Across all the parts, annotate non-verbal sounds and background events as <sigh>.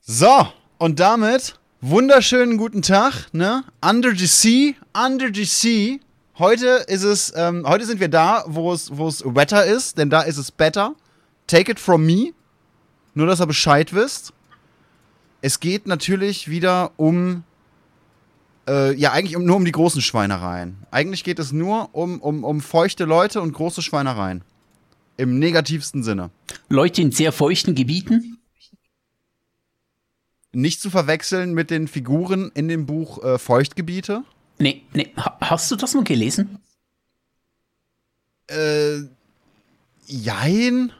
So, und damit wunderschönen guten Tag, ne? Under the Sea, Under the Sea. Heute ist es, ähm, heute sind wir da, wo es, wo es wetter ist, denn da ist es better. Take it from me. Nur, dass ihr Bescheid wisst. Es geht natürlich wieder um, äh, ja, eigentlich nur um die großen Schweinereien. Eigentlich geht es nur um, um, um feuchte Leute und große Schweinereien. Im negativsten Sinne. Leute in sehr feuchten Gebieten? Nicht zu verwechseln mit den Figuren in dem Buch äh, Feuchtgebiete. Nee, nee. Ha hast du das mal gelesen? Äh, jein.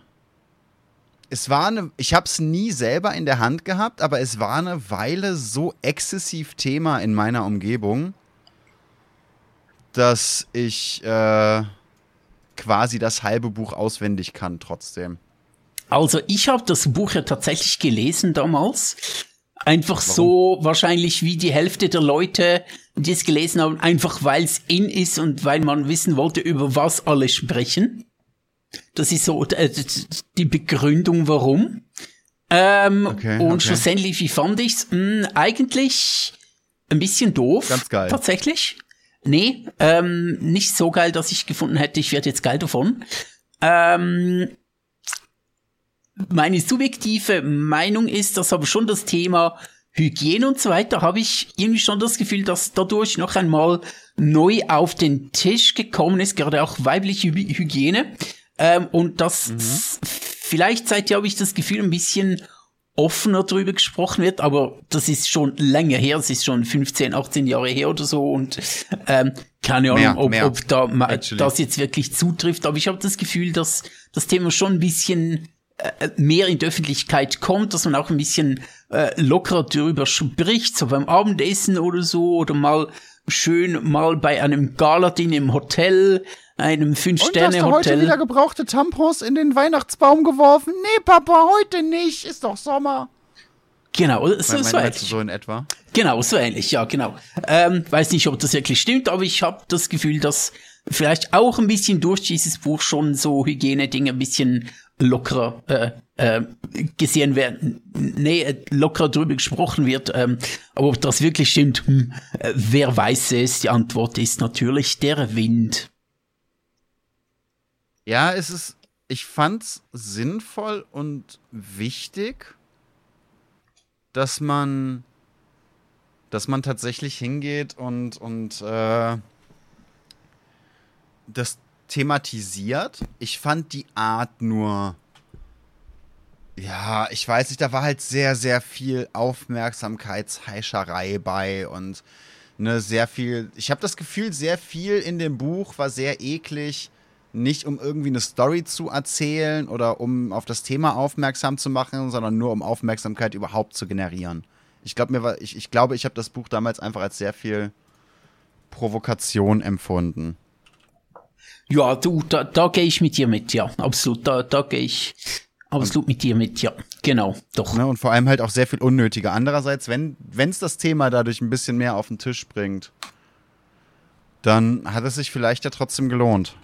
Es war eine, ich habe es nie selber in der Hand gehabt, aber es war eine Weile so exzessiv Thema in meiner Umgebung, dass ich äh, quasi das halbe Buch auswendig kann trotzdem. Also ich habe das Buch ja tatsächlich gelesen damals. Einfach Warum? so wahrscheinlich wie die Hälfte der Leute, die es gelesen haben, einfach weil es in ist und weil man wissen wollte, über was alle sprechen. Das ist so äh, die Begründung, warum. Ähm, okay, und okay. schlussendlich, wie fand ich's? Hm, eigentlich ein bisschen doof. Ganz geil. Tatsächlich. Nee, ähm, nicht so geil, dass ich gefunden hätte, ich werde jetzt geil davon. Ähm, meine subjektive Meinung ist, dass aber schon das Thema Hygiene und so weiter, habe ich irgendwie schon das Gefühl, dass dadurch noch einmal neu auf den Tisch gekommen ist, gerade auch weibliche Hygiene. Ähm, und dass mhm. vielleicht seitdem habe ich das Gefühl, ein bisschen offener drüber gesprochen wird, aber das ist schon länger her, es ist schon 15, 18 Jahre her oder so und ähm, keine Ahnung, mehr, ob, mehr, ob da das jetzt wirklich zutrifft, aber ich habe das Gefühl, dass das Thema schon ein bisschen äh, mehr in die Öffentlichkeit kommt, dass man auch ein bisschen äh, lockerer darüber spricht, so beim Abendessen oder so oder mal schön mal bei einem Galadin im Hotel einem Fünf-Sterne-Hotel. Und hast du heute wieder gebrauchte Tampons in den Weihnachtsbaum geworfen? Nee, Papa, heute nicht. Ist doch Sommer. Genau, so, so ähnlich. So in etwa? Genau, so ähnlich, ja, genau. Ähm, weiß nicht, ob das wirklich stimmt, aber ich habe das Gefühl, dass vielleicht auch ein bisschen durch dieses Buch schon so Hygiene-Dinge ein bisschen lockerer äh, äh, gesehen werden, nee, äh, lockerer drüber gesprochen wird. Ähm, aber ob das wirklich stimmt, hm, äh, wer weiß es? Die Antwort ist natürlich der Wind. Ja, es ist, ich fand's sinnvoll und wichtig, dass man, dass man tatsächlich hingeht und, und äh, das thematisiert. Ich fand die Art nur, ja, ich weiß nicht, da war halt sehr, sehr viel Aufmerksamkeitsheischerei bei und ne, sehr viel, ich habe das Gefühl, sehr viel in dem Buch war sehr eklig nicht um irgendwie eine Story zu erzählen oder um auf das Thema aufmerksam zu machen, sondern nur um Aufmerksamkeit überhaupt zu generieren. Ich glaube, mir war, ich, ich glaube, ich habe das Buch damals einfach als sehr viel Provokation empfunden. Ja, du, da, da gehe ich mit dir mit, ja, absolut. Da, da gehe ich absolut mit dir mit, ja, genau, doch. Ne, und vor allem halt auch sehr viel unnötiger. Andererseits, wenn es das Thema dadurch ein bisschen mehr auf den Tisch bringt, dann hat es sich vielleicht ja trotzdem gelohnt.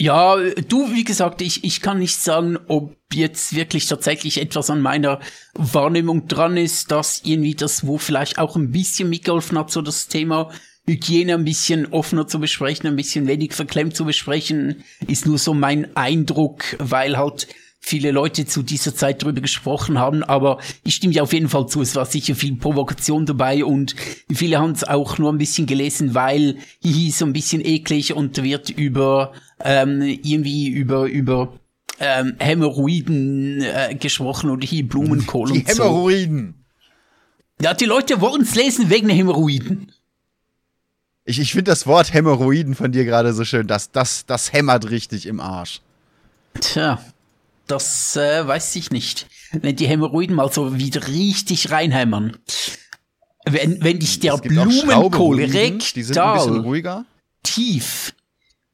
Ja, du, wie gesagt, ich, ich kann nicht sagen, ob jetzt wirklich tatsächlich etwas an meiner Wahrnehmung dran ist, dass irgendwie das, wo vielleicht auch ein bisschen mitgeholfen hat, so das Thema Hygiene ein bisschen offener zu besprechen, ein bisschen wenig verklemmt zu besprechen, ist nur so mein Eindruck, weil halt viele Leute zu dieser Zeit drüber gesprochen haben, aber ich stimme dir auf jeden Fall zu, es war sicher viel Provokation dabei und viele haben es auch nur ein bisschen gelesen, weil hihi so ein bisschen eklig und wird über ähm, irgendwie über über ähm, Hämorrhoiden äh, gesprochen oder hier Blumenkohl die und so. Hämorrhoiden. Ja, die Leute wollen es lesen wegen Hämorrhoiden. Ich, ich finde das Wort Hämorrhoiden von dir gerade so schön. Das, das, das hämmert richtig im Arsch. Tja, das äh, weiß ich nicht. Wenn die Hämorrhoiden mal so wieder richtig reinhämmern. Wenn, wenn dich der Blumenkohl rektal tief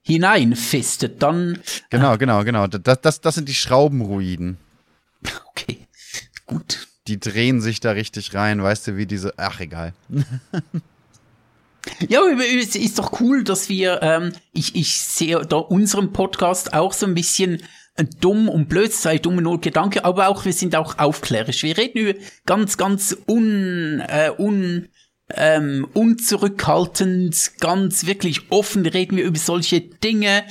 hineinfistet, dann. Genau, genau, genau. Das, das, das sind die Schraubenruiden. Okay, gut. Die drehen sich da richtig rein, weißt du, wie diese. Ach, egal. <laughs> Ja, es ist doch cool, dass wir, ähm, ich, ich sehe da unserem Podcast auch so ein bisschen dumm und blöd, sei dumme nur Gedanke, aber auch wir sind auch aufklärisch. Wir reden über ganz, ganz un, äh, un, ähm, unzurückhaltend, ganz wirklich offen reden wir über solche Dinge.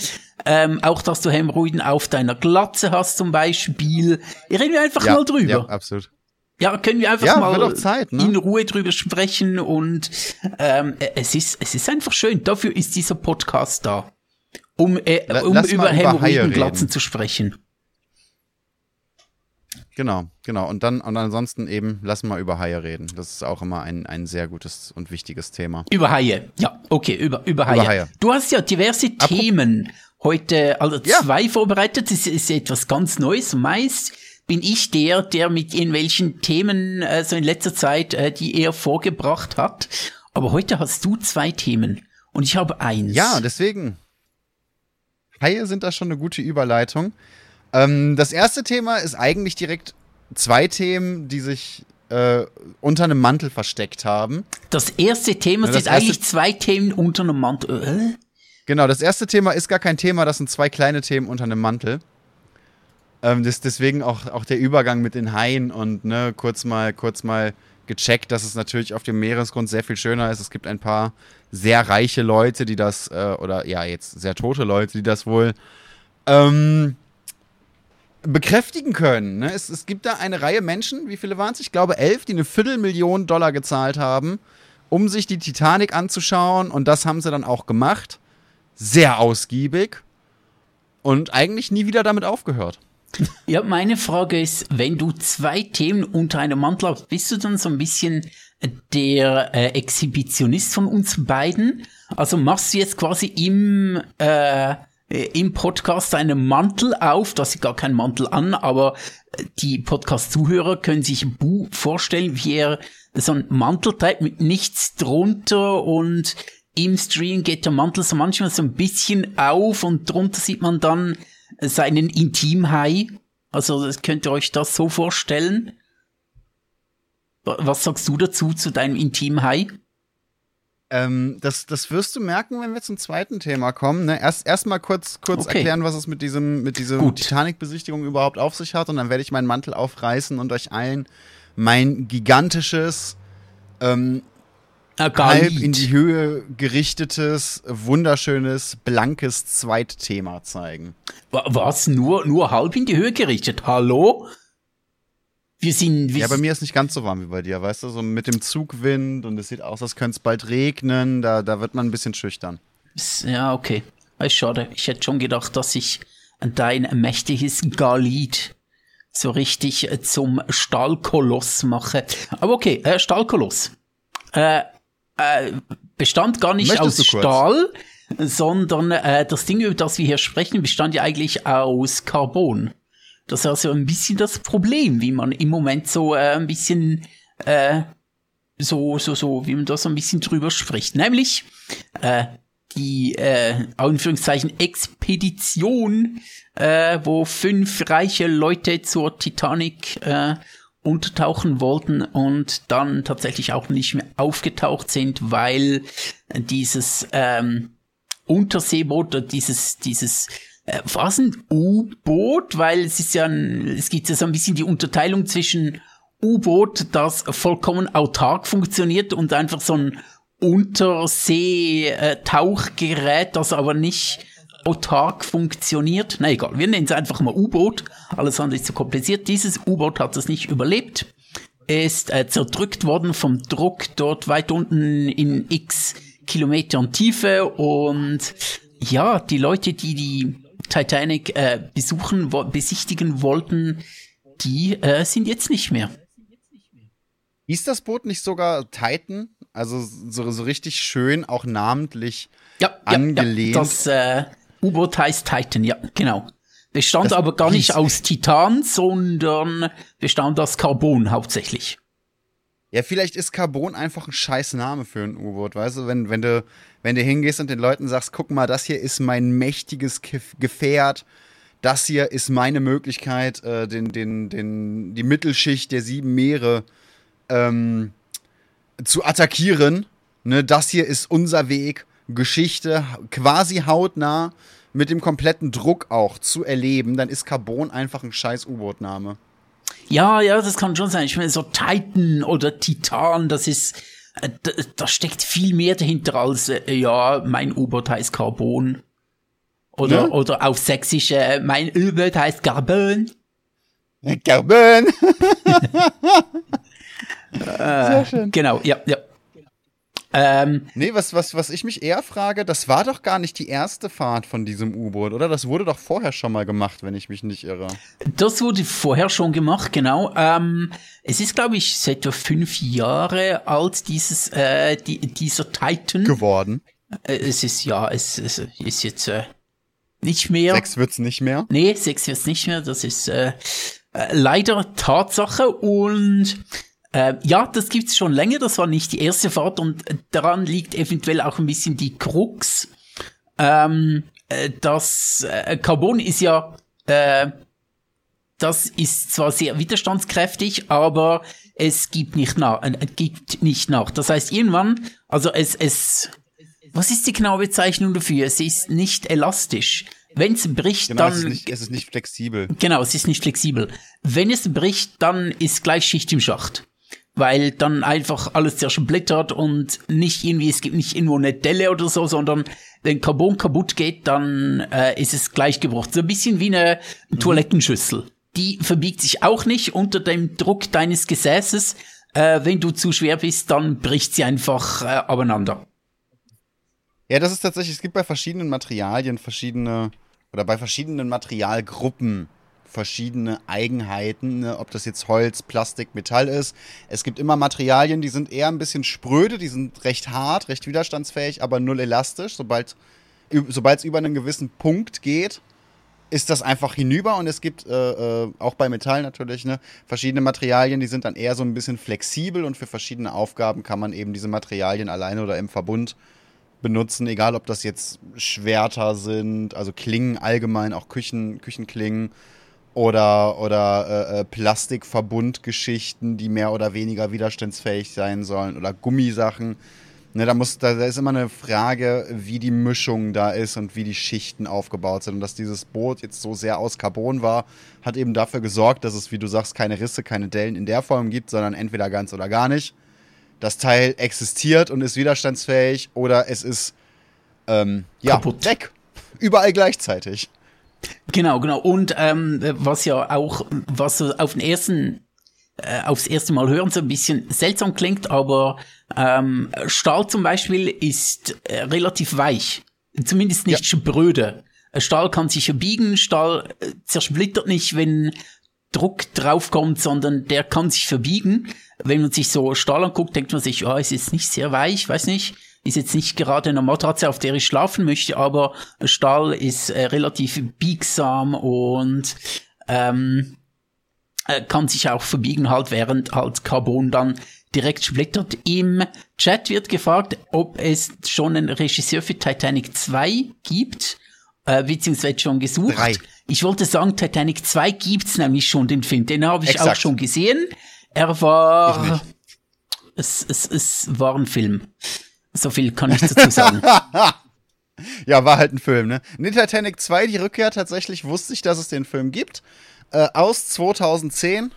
Ähm, auch, dass du Hämorrhoiden auf deiner Glatze hast zum Beispiel. Reden wir einfach Ja, mal drüber. Ja, absolut. Ja, können wir einfach Ja, mal Zeit, ne? in Ruhe drüber sprechen und ähm, äh, es ist es ist einfach schön. Dafür ist dieser Podcast da, um äh, um lass über über Hämorrhoidenglatzen zu sprechen. Genau, genau. Und dann, und ansonsten eben, lass mal über Haie reden. Das ist auch immer ein, ein sehr gutes und wichtiges Thema. Über Haie. Ja, okay, über über Haie. Haie. Du hast ja diverse Themen heute, also Ja. zwei vorbereitet. Das ist etwas ganz Neues. Meist bin ich der, der mit irgendwelchen Themen äh, so in letzter Zeit äh, die er vorgebracht hat. Aber heute hast du zwei Themen und ich habe eins. Ja, deswegen. Haie sind da schon eine gute Überleitung. Ähm, das erste Thema ist eigentlich direkt zwei Themen, die sich äh, unter einem Mantel versteckt haben. Das erste Thema Ja, das sind eigentlich zwei Themen unter einem Mantel. Genau, das erste Thema ist gar kein Thema, das sind zwei kleine Themen unter einem Mantel. Ähm, das, deswegen auch, auch der Übergang mit den Haien und ne, kurz mal, kurz mal gecheckt, dass es natürlich auf dem Meeresgrund sehr viel schöner ist. Es gibt ein paar sehr reiche Leute, die das, äh, oder ja, jetzt sehr tote Leute, die das wohl ähm, bekräftigen können. Ne? Es, es gibt da eine Reihe Menschen, wie viele waren es? Ich glaube elf, die eine Viertelmillion Dollar gezahlt haben, um sich die Titanic anzuschauen. Und das haben sie dann auch gemacht. Sehr ausgiebig. Und eigentlich nie wieder damit aufgehört. <laughs> Ja, meine Frage ist, wenn du zwei Themen unter einem Mantel hast, bist du dann so ein bisschen der äh, Exhibitionist von uns beiden? Also machst du jetzt quasi im, äh, äh, im Podcast einen Mantel auf, das ist gar kein Mantel an, aber äh, die Podcast-Zuhörer können sich Bu vorstellen, wie er so einen Mantel trägt mit nichts drunter und im Stream geht der Mantel so manchmal so ein bisschen auf und drunter sieht man dann seinen Intimhai. Also das könnt ihr euch das so vorstellen. Wa- Was sagst du dazu, zu deinem Intimhai? Ähm, das, das wirst du merken, wenn wir zum zweiten Thema kommen. Ne? Erst erstmal kurz, kurz Okay. erklären, was es mit diesem, mit diesem. Titanic-Besichtigung überhaupt auf sich hat. Und dann werde ich meinen Mantel aufreißen und euch allen mein gigantisches, ähm, Äh, halb in die Höhe gerichtetes, wunderschönes, blankes Zweitthema zeigen. Wa- Was? Nur, nur halb in die Höhe gerichtet? Hallo? Wir sind, wir Ja, bei mir ist nicht ganz so warm wie bei dir, weißt du? So mit dem Zugwind und es sieht aus, als könnte es bald regnen. Da, da wird man ein bisschen schüchtern. Ja, okay. Schade. Ich hätte schon gedacht, dass ich dein mächtiges Galid so richtig äh, zum Stahlkoloss mache. Aber okay, äh, Stahlkoloss. Äh, äh, bestand gar nicht Möchtest aus? Stahl, sondern äh, das Ding, über das wir hier sprechen, bestand ja eigentlich aus Carbon. Das ist also ein bisschen das Problem, wie man im Moment so äh, ein bisschen äh, so, so, so, wie man da so ein bisschen drüber spricht. Nämlich, äh, die, äh, Anführungszeichen, Expedition, äh, wo fünf reiche Leute zur Titanic, äh, untertauchen wollten und dann tatsächlich auch nicht mehr aufgetaucht sind, weil dieses, ähm, Unterseeboot, oder dieses, dieses, äh, was ein U-Boot, weil es ist ja ein, es gibt ja so ein bisschen die Unterteilung zwischen U-Boot, das vollkommen autark funktioniert und einfach so ein Untersee-Tauchgerät, das aber nicht autark funktioniert. Na egal, wir nennen es einfach mal U-Boot. Alles andere ist zu kompliziert. Dieses U-Boot hat es nicht überlebt. Ist äh, zerdrückt worden vom Druck dort weit unten in x Kilometern Tiefe und ja, die Leute, die die Titanic äh, besuchen, wo, besichtigen wollten, die äh, sind jetzt nicht mehr. Hieß das Boot nicht sogar Titan? Also so, so richtig schön, auch namentlich. Ja, ja, Angelehnt. ja das äh, U-Boot heißt Titan, ja, genau. Bestand Das aber gar nicht aus Titan, sondern bestand aus Carbon hauptsächlich. Ja, vielleicht ist Carbon einfach ein scheiß Name für ein U-Boot, weißt du? Wenn, wenn, du, wenn du hingehst und den Leuten sagst, guck mal, das hier ist mein mächtiges Gef- Gefährt, das hier ist meine Möglichkeit, äh, den, den, den, die Mittelschicht der sieben Meere ähm, zu attackieren. Ne, das hier ist unser Weg, Geschichte quasi hautnah mit dem kompletten Druck auch zu erleben, dann ist Carbon einfach ein scheiß U-Boot-Name. Ja, ja, das kann schon sein. Ich meine, so Titan oder Titan, das ist, äh, da, da steckt viel mehr dahinter als, äh, ja, mein U-Boot heißt Carbon. Oder, ja? oder auf Sächsisch, äh, mein U-Boot heißt Carbon. Carbon! <laughs> Sehr schön. Genau, ja, ja. Ähm, nee, was, was, was ich mich eher frage, das war doch gar nicht die erste Fahrt von diesem U-Boot, oder? Das wurde doch vorher schon mal gemacht, wenn ich mich nicht irre. Das wurde vorher schon gemacht, genau. Ähm, es ist, glaube ich, seit etwa fünf Jahre alt, dieses, äh, die, dieser Titan. Geworden. Äh, es ist, ja, es, es ist jetzt äh, nicht mehr. Sechs wird's nicht mehr? Nee, sechs wird's nicht mehr. Das ist äh, äh leider Tatsache und äh, ja, das gibt's schon länger, das war nicht die erste Fahrt und daran liegt eventuell auch ein bisschen die Krux. Ähm, äh, das äh, Carbon ist ja, äh, das ist zwar sehr widerstandskräftig, aber es gibt nicht nach, äh, gibt nicht nach. Das heißt, irgendwann, also es, es, was ist die genaue Bezeichnung dafür? Es ist nicht elastisch. Wenn es bricht, genau, dann. Es ist, nicht, es ist nicht flexibel. Genau, es ist nicht flexibel. Wenn es bricht, dann ist gleich Schicht im Schacht weil dann einfach alles zersplittert und nicht irgendwie, es gibt nicht irgendwo eine Delle oder so, sondern wenn Carbon kaputt geht, dann äh, ist es gleich gebrochen. So ein bisschen wie eine mhm. Toilettenschüssel. Die verbiegt sich auch nicht unter dem Druck deines Gesäßes. Äh, wenn du zu schwer bist, dann bricht sie einfach äh, abeinander. Ja, das ist tatsächlich, es gibt bei verschiedenen Materialien verschiedene, oder bei verschiedenen Materialgruppen verschiedene Eigenheiten, ne? ob das jetzt Holz, Plastik, Metall ist. Es gibt immer Materialien, die sind eher ein bisschen spröde, die sind recht hart, recht widerstandsfähig, aber null elastisch. Sobald es über einen gewissen Punkt geht, ist das einfach hinüber und es gibt äh, äh, auch bei Metall natürlich ne, verschiedene Materialien, die sind dann eher so ein bisschen flexibel und für verschiedene Aufgaben kann man eben diese Materialien alleine oder im Verbund benutzen, egal ob das jetzt Schwerter sind, also Klingen allgemein, auch Küchen, Küchenklingen oder, oder äh, äh, Plastikverbundgeschichten, die mehr oder weniger widerstandsfähig sein sollen oder Gummisachen. Ne, da, muss, da, da ist immer eine Frage, wie die Mischung da ist und wie die Schichten aufgebaut sind. Und dass dieses Boot jetzt so sehr aus Carbon war, hat eben dafür gesorgt, dass es, wie du sagst, keine Risse, keine Dellen in der Form gibt, sondern entweder ganz oder gar nicht. Das Teil existiert und ist widerstandsfähig oder es ist ähm, ja, Kaputt. weg. Überall gleichzeitig. Genau, genau. Und ähm, was ja auch, was so auf den ersten, äh, aufs erste Mal hören so ein bisschen seltsam klingt, aber ähm, Stahl zum Beispiel ist äh, relativ weich. Zumindest nicht ja. spröde. Stahl kann sich ja biegen, Stahl äh, zersplittert nicht, wenn Druck draufkommt, sondern der kann sich verbiegen. Wenn man sich so Stahl anguckt, denkt man sich, oh, es ist nicht sehr weich, weiß nicht ist jetzt nicht gerade eine Matratze, auf der ich schlafen möchte, aber Stahl ist äh, relativ biegsam und ähm, äh, kann sich auch verbiegen halt, während halt Carbon dann direkt splittert. Im Chat wird gefragt, ob es schon einen Regisseur für Titanic 2 gibt, äh, beziehungsweise schon gesucht. Drei. Ich wollte sagen, Titanic 2 gibt's nämlich schon, den Film. Den habe ich Exakt. auch schon gesehen. Er war... Es, es, es war ein Film. So viel kann ich dazu sagen. <laughs> ja, war halt ein Film, ne? Nee, Titanic 2, die Rückkehr, tatsächlich wusste ich, dass es den Film gibt. Äh, aus 2010.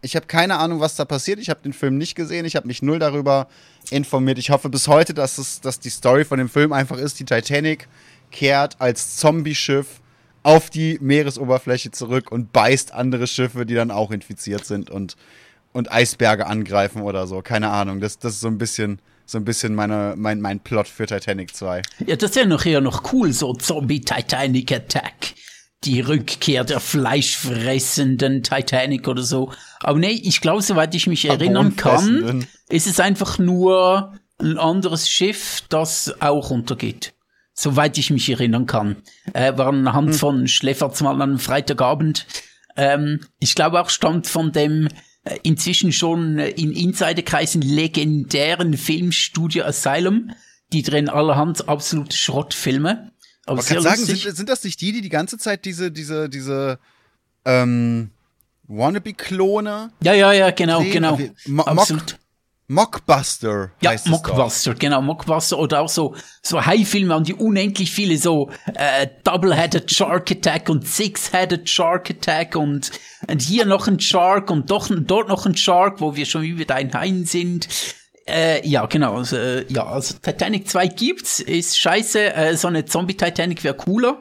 Ich habe keine Ahnung, was da passiert. Ich habe den Film nicht gesehen. Ich habe mich null darüber informiert. Ich hoffe bis heute, dass, es, dass die Story von dem Film einfach ist, die Titanic kehrt als Zombie-Schiff auf die Meeresoberfläche zurück und beißt andere Schiffe, die dann auch infiziert sind und, und Eisberge angreifen oder so. Keine Ahnung. Das, das ist so ein bisschen so ein bisschen meine, mein, mein Plot für Titanic 2. Ja, das wäre noch eher noch cool, so Zombie-Titanic Attack. Die Rückkehr der fleischfressenden Titanic oder so. Aber nee, ich glaube, soweit ich mich erinnern kann, ist es einfach nur ein anderes Schiff, das auch untergeht. Soweit ich mich erinnern kann. Äh, war anhand hm. von Schläferz mal am Freitagabend. Ähm, ich glaube auch stammt von dem inzwischen schon äh, in Insiderkreisen legendären Filmstudio Asylum. Die drehen allerhand absolute Schrottfilme. Aber sehr sagen, sind, sind, das nicht die, die die ganze Zeit diese, diese, diese, ähm, Wannabe-Klone? Ja, ja, ja, genau, drehen? genau. Mo Absolut. Mockbuster Ja, heißt es Mockbuster, genau, Mockbuster oder auch so, so High-Filme und die unendlich viele, so äh, Double-Headed Shark Attack und Six-Headed Shark Attack und, und hier noch ein Shark und doch, dort noch ein Shark, wo wir schon wieder ein Hain sind. Äh, ja, genau. Also, äh, ja, also Titanic 2 gibt's, ist scheiße. Äh, so eine Zombie-Titanic wäre cooler.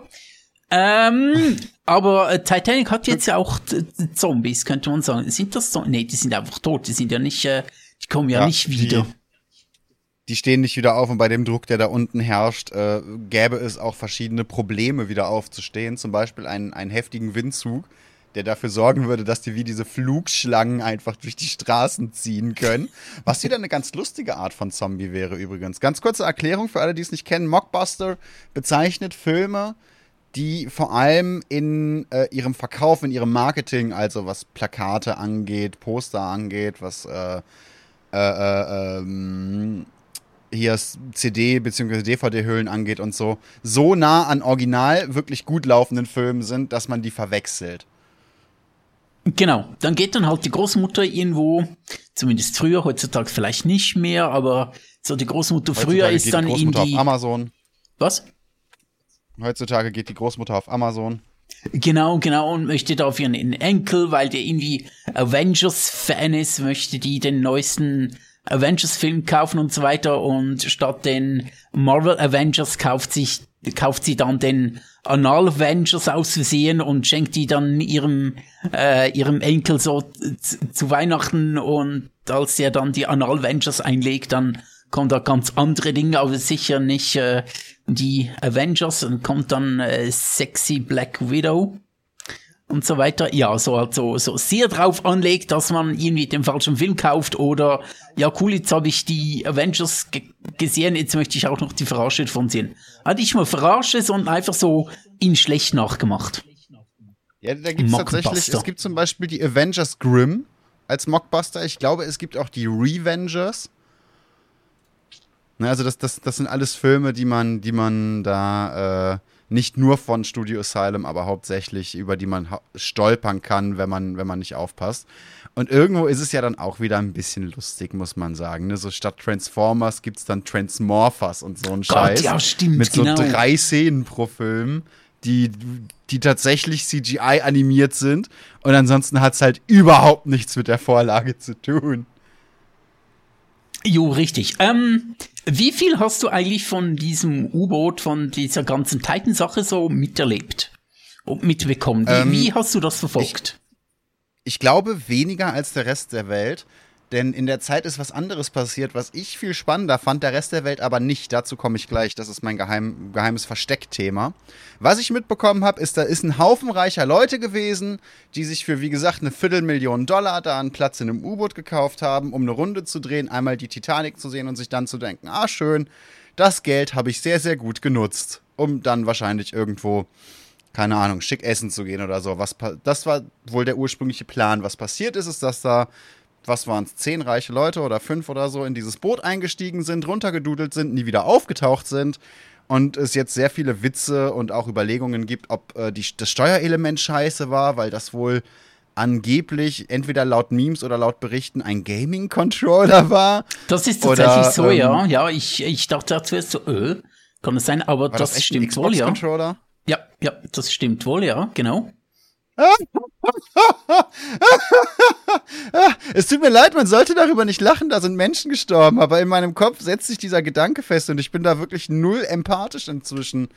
Ähm, aber äh, Titanic hat jetzt ja auch Zombies, könnte man sagen. Sind das Zombies? Nee, die sind einfach tot. Die sind ja nicht, äh, die kommen ja, Ja, nicht die- wieder. Die stehen nicht wieder auf und bei dem Druck, der da unten herrscht, äh, gäbe es auch verschiedene Probleme, wieder aufzustehen. Zum Beispiel einen, einen heftigen Windzug, der dafür sorgen würde, dass die wie diese Flugschlangen einfach durch die Straßen ziehen können. Was wieder eine ganz lustige Art von Zombie wäre übrigens. Ganz kurze Erklärung für alle, die es nicht kennen. Mockbuster bezeichnet Filme, die vor allem in äh, ihrem Verkauf, in ihrem Marketing, also was Plakate angeht, Poster angeht, was äh, äh, äh, ähm, hier CD- bzw. DVD-Hüllen angeht und so, so nah an original wirklich gut laufenden Filmen sind, dass man die verwechselt. Genau, dann geht dann halt die Großmutter irgendwo, zumindest früher, heutzutage vielleicht nicht mehr, aber so die Großmutter früher Heutzutage ist dann die in Großmutter die... auf Amazon. Was? Heutzutage geht die Großmutter auf Amazon. Genau, genau, und möchte da für ihren Enkel, weil der irgendwie Avengers-Fan ist, möchte die den neuesten Avengers-Film kaufen und so weiter. Und statt den Marvel Avengers kauft sich kauft sie dann den Anal Avengers aus Versehen und schenkt die dann ihrem äh, ihrem Enkel so zu, zu Weihnachten. Und als der dann die Anal Avengers einlegt, dann kommen da ganz andere Dinge, aber sicher nicht äh, die Avengers und kommt dann äh, sexy Black Widow und so weiter. Ja, so halt so, so sehr drauf anlegt, dass man irgendwie den falschen Film kauft oder ja cool, jetzt habe ich die Avengers ge gesehen, jetzt möchte ich auch noch die Verarsche davon sehen. Hatte ich mal Verarsche, sondern einfach so in schlecht nachgemacht. Ja, da gibt es tatsächlich, es gibt zum Beispiel die Avengers Grimm als Mockbuster. Ich glaube, es gibt auch die Revengers. Ne, also das, das, das sind alles Filme, die man, die man da äh, nicht nur von Studio Asylum, aber hauptsächlich über die man stolpern kann, wenn man, wenn man nicht aufpasst. Und irgendwo ist es ja dann auch wieder ein bisschen lustig, muss man sagen. Ne? So statt Transformers gibt es dann Transmorphers und so ein Scheiß. ja, stimmt, Mit so genau. drei Szenen pro Film, die, die tatsächlich CGI animiert sind. Und ansonsten hat es halt überhaupt nichts mit der Vorlage zu tun. Jo, richtig. Ähm, wie viel hast du eigentlich von diesem U-Boot, von dieser ganzen Titan-Sache so miterlebt? Und mitbekommen? Wie, Ähm, wie hast du das verfolgt? Ich glaube weniger als der Rest der Welt, denn in der Zeit ist was anderes passiert, was ich viel spannender fand, der Rest der Welt aber nicht. Dazu komme ich gleich. Das ist mein geheim, geheimes Versteckthema. Was ich mitbekommen habe, ist, da ist ein Haufen reicher Leute gewesen, die sich für, wie gesagt, eine Viertelmillion Dollar da einen Platz in einem U-Boot gekauft haben, um eine Runde zu drehen, einmal die Titanic zu sehen und sich dann zu denken, ah schön, das Geld habe ich sehr, sehr gut genutzt, um dann wahrscheinlich irgendwo keine Ahnung, schick essen zu gehen oder so. Was das war wohl der ursprüngliche Plan. Was passiert ist, ist, dass da, was waren es, zehn reiche Leute oder fünf oder so in dieses Boot eingestiegen sind, runtergedudelt sind, nie wieder aufgetaucht sind und es jetzt sehr viele Witze und auch Überlegungen gibt, ob äh, die, das Steuerelement scheiße war, weil das wohl angeblich entweder laut Memes oder laut Berichten ein Gaming-Controller war. Das ist oder, tatsächlich so, ähm, ja. Ja, ich, ich dachte zuerst so, äh, kann es sein, aber das, ein stimmt wohl, ja. Ja, ja, das stimmt wohl, ja, genau. Es tut mir leid, man sollte darüber nicht lachen, da sind Menschen gestorben, aber in meinem Kopf setzt sich dieser Gedanke fest und ich bin da wirklich null empathisch inzwischen,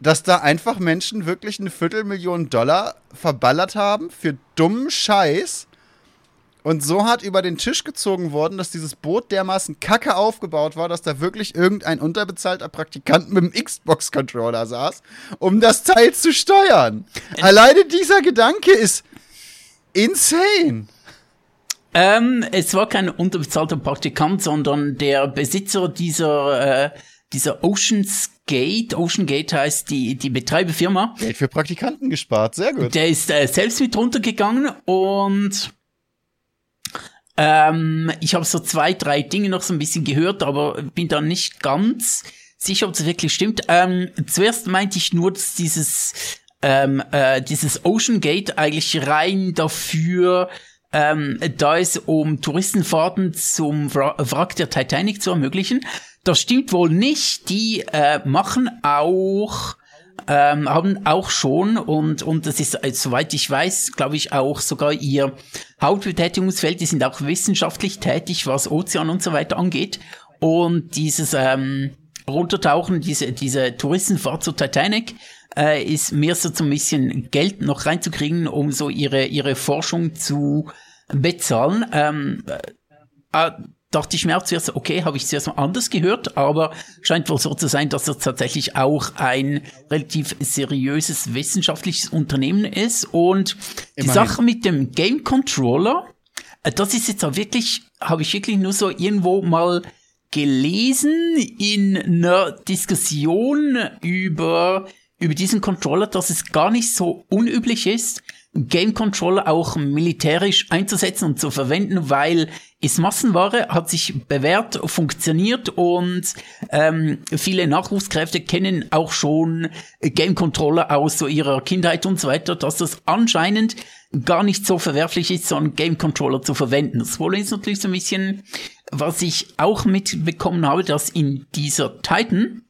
dass da einfach Menschen wirklich eine Viertelmillion Dollar verballert haben für dummen Scheiß und so hart über den Tisch gezogen worden, dass dieses Boot dermaßen kacke aufgebaut war, dass da wirklich irgendein unterbezahlter Praktikant mit dem Xbox-Controller saß, um das Teil zu steuern. Alleine dieser Gedanke ist insane. Ähm, es war kein unterbezahlter Praktikant, sondern der Besitzer dieser, äh, dieser Oceans Gate. Ocean Gate heißt die, die Betreiberfirma. Geld für Praktikanten gespart, sehr gut. Der ist äh, selbst mit runtergegangen und ähm, ich habe so zwei, drei Dinge noch so ein bisschen gehört, aber bin da nicht ganz sicher, ob es wirklich stimmt. Ähm, zuerst meinte ich nur, dass dieses ähm, äh, dieses Ocean Gate eigentlich rein dafür ähm, da es um Touristenfahrten zum Wrack der Titanic zu ermöglichen. Das stimmt wohl nicht. Die äh, machen auch ähm, haben auch schon und und das ist äh, soweit ich weiß, glaube ich auch sogar ihr Hauptbetätigungsfeld. Die sind auch wissenschaftlich tätig, was Ozean und so weiter angeht. Und dieses ähm, Runtertauchen, diese diese Touristenfahrt zur Titanic äh, ist mehr so zum bisschen Geld noch reinzukriegen, um so ihre ihre Forschung zu bezahlen. Ähm, äh, äh dachte ich mir auch zuerst, okay, habe ich zuerst mal anders gehört, aber scheint wohl so zu sein, dass das tatsächlich auch ein relativ seriöses wissenschaftliches Unternehmen ist. Und die Immerhin. Sache mit dem Game Controller, äh, das ist jetzt auch wirklich, habe ich wirklich nur so irgendwo mal gelesen in einer Diskussion über, über diesen Controller, dass es gar nicht so unüblich ist, Game Controller auch militärisch einzusetzen und zu verwenden, weil ist Massenware, hat sich bewährt, funktioniert und ähm, viele Nachwuchskräfte kennen auch schon Game Controller aus so ihrer Kindheit und so weiter, dass das anscheinend gar nicht so verwerflich ist, so einen Game Controller zu verwenden. Das Wohl ist natürlich so ein bisschen, was ich auch mitbekommen habe, dass in dieser Titan,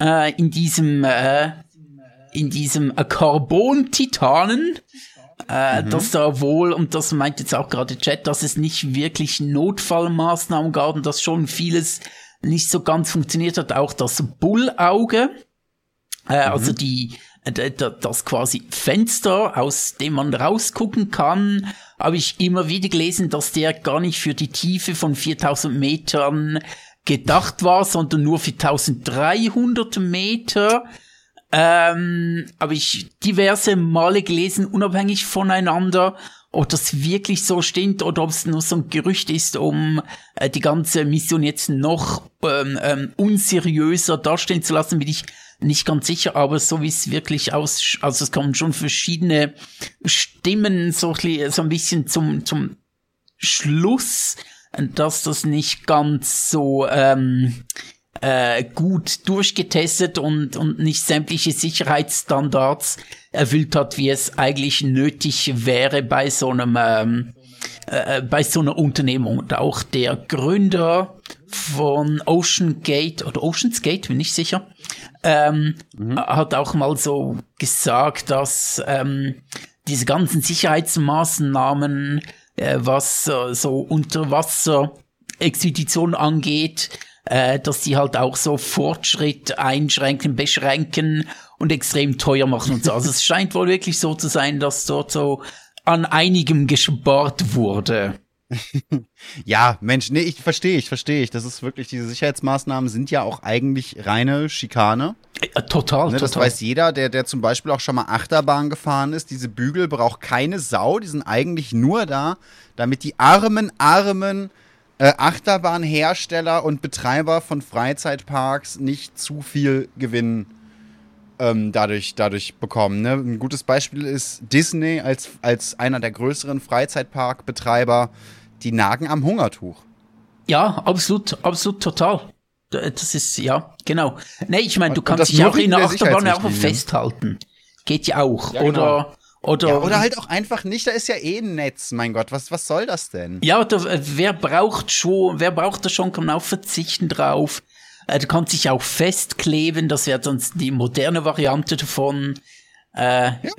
äh, in diesem äh, in diesem Carbon-Titanen äh, mhm. dass da wohl, und das meint jetzt auch gerade Chat, dass es nicht wirklich Notfallmaßnahmen gab und dass schon vieles nicht so ganz funktioniert hat. Auch das Bullauge, äh, also mhm. also die, äh, das quasi Fenster, aus dem man rausgucken kann, habe ich immer wieder gelesen, dass der gar nicht für die Tiefe von 4000 Metern gedacht war, sondern nur für 1300 Meter. Ähm, habe ich diverse Male gelesen, unabhängig voneinander, ob das wirklich so stimmt oder ob es nur so ein Gerücht ist, um äh, die ganze Mission jetzt noch ähm, ähm, unseriöser darstellen zu lassen, bin ich nicht ganz sicher, aber so wie es wirklich aus, also es kommen schon verschiedene Stimmen so, so ein bisschen zum, zum Schluss, dass das nicht ganz so ähm, äh, gut durchgetestet und, und nicht sämtliche Sicherheitsstandards erfüllt hat, wie es eigentlich nötig wäre bei so einem ähm, äh, bei so einer Unternehmung. Und auch der Gründer von Ocean Gate oder Oceans Gate, bin ich sicher, ähm, mhm. hat auch mal so gesagt, dass ähm, diese ganzen Sicherheitsmaßnahmen, äh, was äh, so Unterwasser-Expeditionen angeht, äh, dass die halt auch so Fortschritt einschränken, beschränken und extrem teuer machen und so. Also es scheint wohl wirklich so zu sein, dass dort so an einigem gespart wurde. <laughs> ja, Mensch, nee, ich verstehe, ich verstehe ich. Das ist wirklich, diese Sicherheitsmaßnahmen sind ja auch eigentlich reine Schikane. Ja, total, ne, Das total. weiß jeder, der, der zum Beispiel auch schon mal Achterbahn gefahren ist. Diese Bügel braucht keine Sau, die sind eigentlich nur da, damit die armen, armen äh, Achterbahnhersteller und Betreiber von Freizeitparks nicht zu viel Gewinn ähm, dadurch, dadurch bekommen. Ne? Ein gutes Beispiel ist Disney als, als einer der größeren Freizeitparkbetreiber, die nagen am Hungertuch. Ja, absolut, absolut, total. Das ist, ja, genau. Nee, ich meine, du kannst dich auch in der Achterbahn einfach festhalten. Geht ja auch. Ja, genau. Oder oder, ja, oder halt auch einfach nicht, da ist ja eh ein Netz, mein Gott, was, was soll das denn? Ja, da, äh, wer braucht schon, wer braucht das schon, kann auch verzichten drauf. Äh, du kannst dich auch festkleben, das wäre sonst die moderne Variante davon. Äh, ja.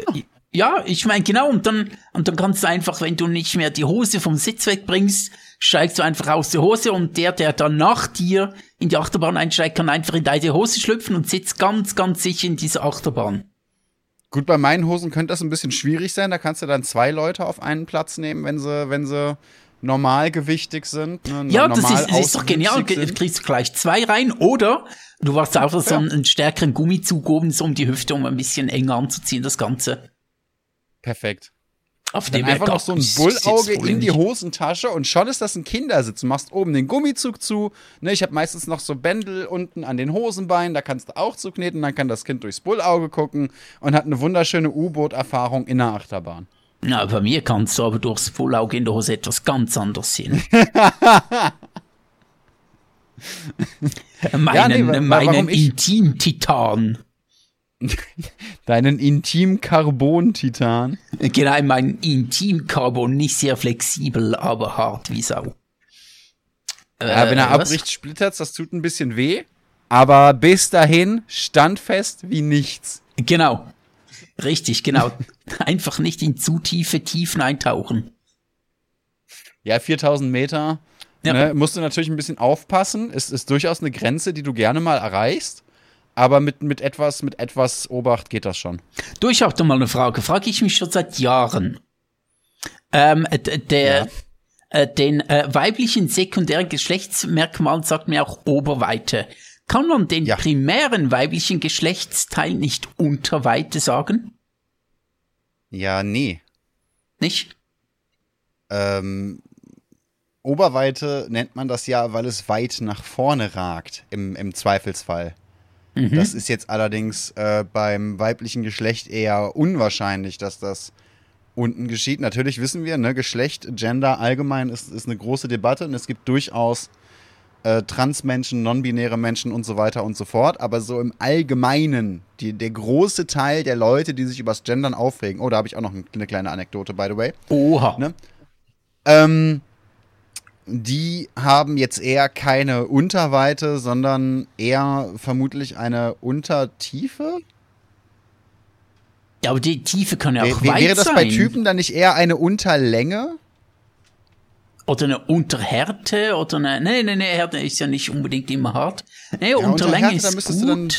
ja, ich meine, genau, und dann, und dann kannst du einfach, wenn du nicht mehr die Hose vom Sitz wegbringst, steigst du einfach aus der Hose und der, der dann nach dir in die Achterbahn einsteigt, kann einfach in deine Hose schlüpfen und sitzt ganz, ganz sicher in dieser Achterbahn. Gut, bei meinen Hosen könnte das ein bisschen schwierig sein. Da kannst du dann zwei Leute auf einen Platz nehmen, wenn sie, wenn sie normalgewichtig sind. Ne? Ja, das ist, ist doch genial. Du kriegst gleich zwei rein oder du hast einfach so einen, einen stärkeren Gummizug oben so um die Hüfte, um ein bisschen enger anzuziehen, das Ganze. Perfekt. Auf dem einfach noch so ein Bullauge in die Hosentasche und schon ist das ein Kindersitz. Du machst oben den Gummizug zu. Ne, ich habe meistens noch so Bändel unten an den Hosenbeinen, da kannst du auch zukneten, dann kann das Kind durchs Bullauge gucken und hat eine wunderschöne U-Boot-Erfahrung in der Achterbahn. Na, bei mir kannst du aber durchs Bullauge in der Hose etwas ganz anderes sehen. <laughs> meinen ja, nee, meinen Intim-Titan. <laughs> Deinen Intim-Carbon-Titan. Genau, mein Intim-Carbon, nicht sehr flexibel, aber hart wie Sau. Ja, wenn er Äh, was? abbricht, splittert's, das tut ein bisschen weh. Aber bis dahin standfest wie nichts. Genau. Richtig, genau. <laughs> Einfach nicht in zu tiefe Tiefen eintauchen. Ja, 4000 Meter. Ja. Ne, musst du natürlich ein bisschen aufpassen. Es ist durchaus eine Grenze, die du gerne mal erreichst. Aber mit, mit, etwas, mit etwas Obacht geht das schon. Du, ich hab doch mal eine Frage. Frage ich mich schon seit Jahren. Ähm, d- der, äh, den äh, weiblichen sekundären Geschlechtsmerkmalen sagt mir auch Oberweite. Kann man den Ja. primären weiblichen Geschlechtsteil nicht Unterweite sagen? Ja, nee. Nicht? Ähm, Oberweite nennt man das ja, weil es weit nach vorne ragt, im, im Zweifelsfall. Das ist jetzt allerdings äh, beim weiblichen Geschlecht eher unwahrscheinlich, dass das unten geschieht. Natürlich wissen wir, ne, Geschlecht, Gender allgemein ist, ist eine große Debatte und es gibt durchaus äh, Transmenschen, non-binäre Menschen und so weiter und so fort. Aber so im Allgemeinen, die, der große Teil der Leute, die sich übers Gendern aufregen, oh, da habe ich auch noch eine kleine Anekdote, by the way. Oha. Ne? Ähm, die haben jetzt eher keine Unterweite, sondern eher vermutlich eine Untertiefe. Ja, aber die Tiefe kann ja auch Wär- weit wäre das sein. bei Typen dann nicht eher eine Unterlänge? Oder eine Unterhärte oder eine. Nee, nee, nee, Härte ist ja nicht unbedingt immer hart. Nee, Unterhärte, Unterlänge da ist gut. dann-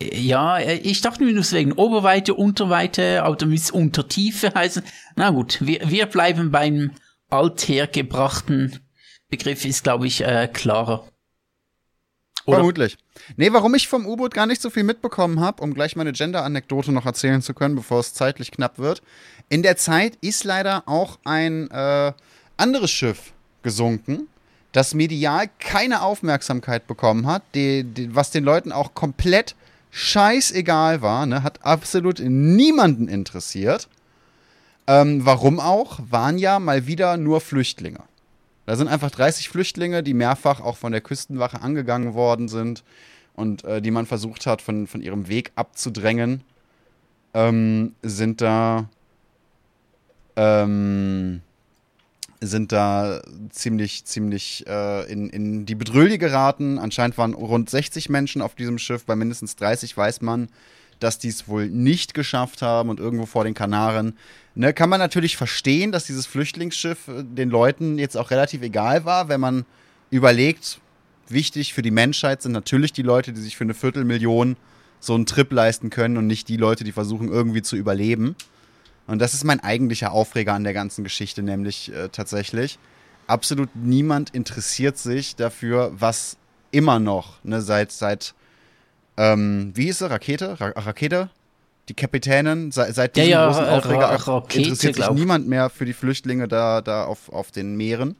ja, ich dachte mir nur wegen Oberweite, Unterweite, aber da müsste Untertiefe heißen. Na gut, wir, wir bleiben beim althergebrachten Begriff, ist glaube ich äh, klarer. Oder? Vermutlich. Nee, warum ich vom U-Boot gar nicht so viel mitbekommen habe, um gleich meine Gender-Anekdote noch erzählen zu können, bevor es zeitlich knapp wird. In der Zeit ist leider auch ein äh, anderes Schiff gesunken, das medial keine Aufmerksamkeit bekommen hat, die, die, was den Leuten auch komplett scheißegal war, ne? hat absolut niemanden interessiert. Ähm, warum auch? Waren ja mal wieder nur Flüchtlinge. Da sind einfach 30 Flüchtlinge, die mehrfach auch von der Küstenwache angegangen worden sind und äh, die man versucht hat, von, von ihrem Weg abzudrängen, ähm, sind da ähm, sind da ziemlich, ziemlich äh, in, in die Bedrülle geraten. Anscheinend waren rund 60 Menschen auf diesem Schiff. Bei mindestens 30 weiß man, dass die es wohl nicht geschafft haben und irgendwo vor den Kanaren. Ne, kann man natürlich verstehen, dass dieses Flüchtlingsschiff äh, den Leuten jetzt auch relativ egal war, wenn man überlegt, wichtig für die Menschheit sind natürlich die Leute, die sich für eine Viertelmillion so einen Trip leisten können und nicht die Leute, die versuchen irgendwie zu überleben. Und das ist mein eigentlicher Aufreger an der ganzen Geschichte, nämlich äh, tatsächlich. Absolut niemand interessiert sich dafür, was immer noch, ne, seit, seit, ähm, wie hieß sie, Rakete? Ra Rakete? Die Kapitänin, seit, seit Ja, diesem ja, großen Ra- Aufreger Ra- Rakete, interessiert sich glaub. niemand mehr für die Flüchtlinge da, da auf, auf den Meeren.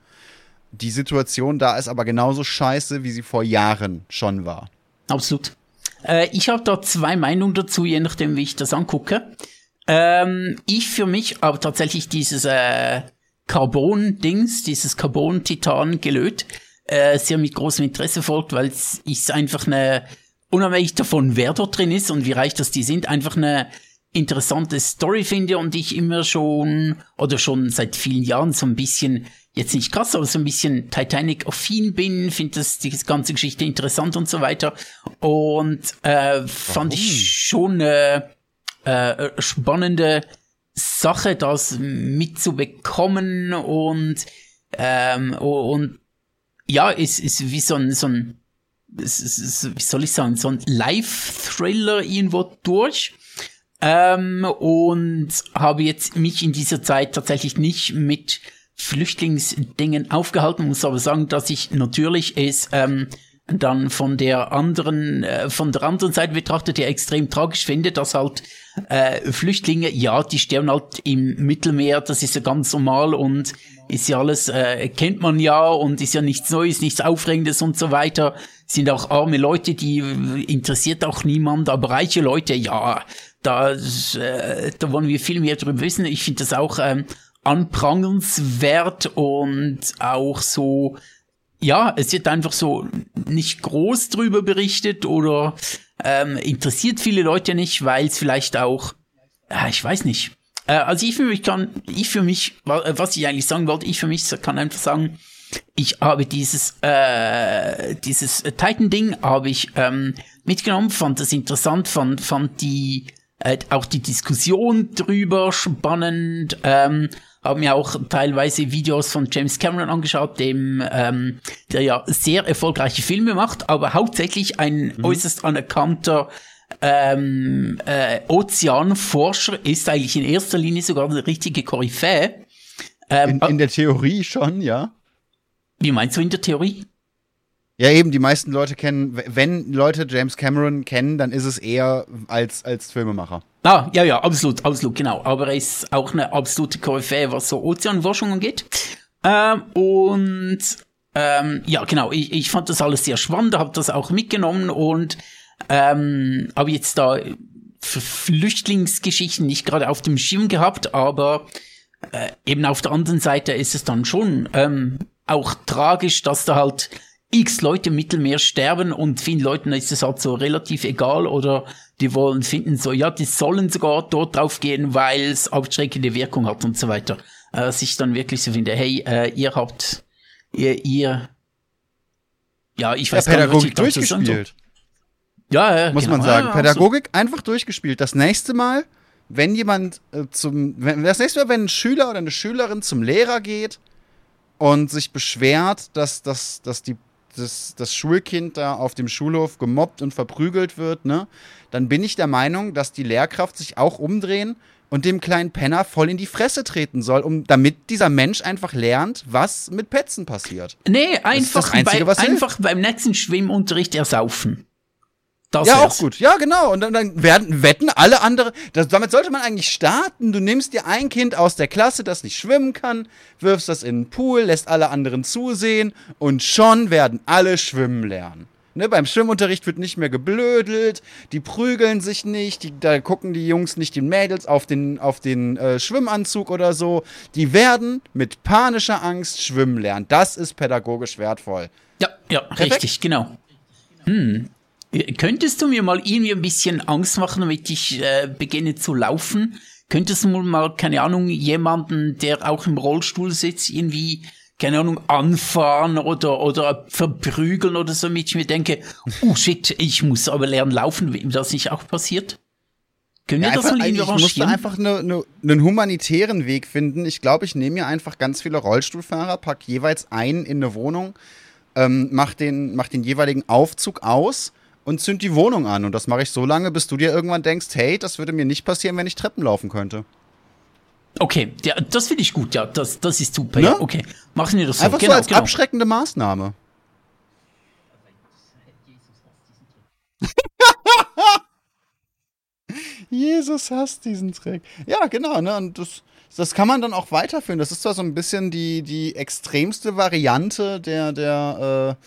Die Situation da ist aber genauso scheiße, wie sie vor Jahren schon war. Absolut. Äh, ich habe da zwei Meinungen dazu, je nachdem, wie ich das angucke. Ähm, ich für mich habe tatsächlich dieses äh, Carbon-Dings, dieses Carbon-Titan gelöt, äh, sehr mit großem Interesse folgt, weil es ist einfach eine, unabhängig davon, wer dort drin ist und wie reich das die sind, einfach eine interessante Story finde und ich immer schon, oder schon seit vielen Jahren so ein bisschen, jetzt nicht krass, aber so ein bisschen Titanic-affin bin, finde das, die ganze Geschichte interessant und so weiter. Und äh, fand ich schon eine äh, spannende Sache, das mitzubekommen und ähm, und ja, es ist wie so ein, so ein wie soll ich sagen, so ein Live-Thriller irgendwo durch. Ähm, und habe jetzt mich in dieser Zeit tatsächlich nicht mit Flüchtlingsdingen aufgehalten, muss aber sagen, dass ich natürlich es ähm, dann von der anderen, äh, von der anderen Seite betrachtet ja extrem tragisch finde, dass halt äh, Flüchtlinge, ja, die sterben halt im Mittelmeer, das ist ja ganz normal und ist ja alles, äh, kennt man ja und ist ja nichts Neues, nichts Aufregendes und so weiter. Sind auch arme Leute, die äh, interessiert auch niemand, aber reiche Leute, ja, da, äh, da wollen wir viel mehr drüber wissen. Ich finde das auch ähm, anprangenswert und auch so, ja, es wird einfach so nicht groß drüber berichtet oder ähm, interessiert viele Leute nicht, weil es vielleicht auch, äh, ich weiß nicht. Äh, also ich für mich kann, ich für mich, was ich eigentlich sagen wollte, ich für mich kann einfach sagen, ich habe dieses äh, dieses Titan-Ding habe ich ähm, mitgenommen, fand das interessant, fand fand die äh, auch die Diskussion drüber spannend. Ähm, habe mir auch teilweise Videos von James Cameron angeschaut, dem ähm, der ja sehr erfolgreiche Filme macht, aber hauptsächlich ein mhm. äußerst anerkannter ähm, äh, Ozeanforscher ist eigentlich in erster Linie sogar eine richtige Koryphäe. Ähm, in, in der Theorie schon, ja. Wie meinst du in der Theorie? Ja, eben, die meisten Leute kennen, wenn Leute James Cameron kennen, dann ist es eher als, als Filmemacher. Ah, ja, ja, absolut, absolut, genau. Aber er ist auch eine absolute Koryphäe, was so Ozeanforschung angeht. Ähm, und ähm, ja, genau, ich, ich fand das alles sehr spannend, habe das auch mitgenommen und ähm, habe jetzt da Flüchtlingsgeschichten nicht gerade auf dem Schirm gehabt, aber äh, eben auf der anderen Seite ist es dann schon ähm, auch tragisch, dass da halt x Leute im Mittelmeer sterben und vielen Leuten ist es halt so relativ egal oder die wollen finden so, ja, die sollen sogar dort drauf gehen, weil es abschreckende Wirkung hat und so weiter. Äh, sich dann wirklich so finde, hey, äh, ihr habt, ihr, ihr, ja, ich weiß ja, Pädagogik gar nicht, durchgespielt. Ja, ja, muss genau. man sagen. Ja, Pädagogik so. einfach durchgespielt. Das nächste Mal, wenn jemand äh, zum, wenn, das nächste Mal, wenn ein Schüler oder eine Schülerin zum Lehrer geht und sich beschwert, dass, dass, dass die das, das Schulkind da auf dem Schulhof gemobbt und verprügelt wird, ne, dann bin ich der Meinung, dass die Lehrkraft sich auch umdrehen und dem kleinen Penner voll in die Fresse treten soll, um damit dieser Mensch einfach lernt, was mit Petzen passiert. Nee, einfach, Einzige, bei, einfach beim nächsten Schwimmunterricht ersaufen. Das ja, auch gut. Ja, genau. Und dann, dann werden wetten alle andere. Das, damit sollte man eigentlich starten. Du nimmst dir ein Kind aus der Klasse, das nicht schwimmen kann, wirfst das in den Pool, lässt alle anderen zusehen und schon werden alle schwimmen lernen. Ne, beim Schwimmunterricht wird nicht mehr geblödelt, die prügeln sich nicht, die, da gucken die Jungs nicht den Mädels auf den, auf den äh, Schwimmanzug oder so. Die werden mit panischer Angst schwimmen lernen. Das ist pädagogisch wertvoll. Ja, ja, Perfekt. richtig, genau. Hm. Könntest du mir mal irgendwie ein bisschen Angst machen, damit ich äh, beginne zu laufen? Könntest du mal, keine Ahnung, jemanden, der auch im Rollstuhl sitzt, irgendwie, keine Ahnung, anfahren oder, oder verprügeln oder so, damit ich mir denke, oh shit, ich muss aber lernen laufen, wenn das nicht auch passiert? Können wir ja, das einfach, mal irgendwie Ich musste einfach ne, ne, einen humanitären Weg finden. Ich glaube, ich nehme mir einfach ganz viele Rollstuhlfahrer, pack jeweils einen in eine Wohnung, ähm, mach, den, mach den jeweiligen Aufzug aus und zünd die Wohnung an. Und das mache ich so lange, bis du dir irgendwann denkst, hey, das würde mir nicht passieren, wenn ich Treppen laufen könnte. Okay, ja, das finde ich gut, ja, das, das ist super. Ne? Ja, okay, machen wir das so. Einfach genau, so als genau. abschreckende Maßnahme. <laughs> Jesus hasst diesen Trick. Ja, genau, ne? Und das, das kann man dann auch weiterführen. Das ist zwar so ein bisschen die, die extremste Variante der, der, äh,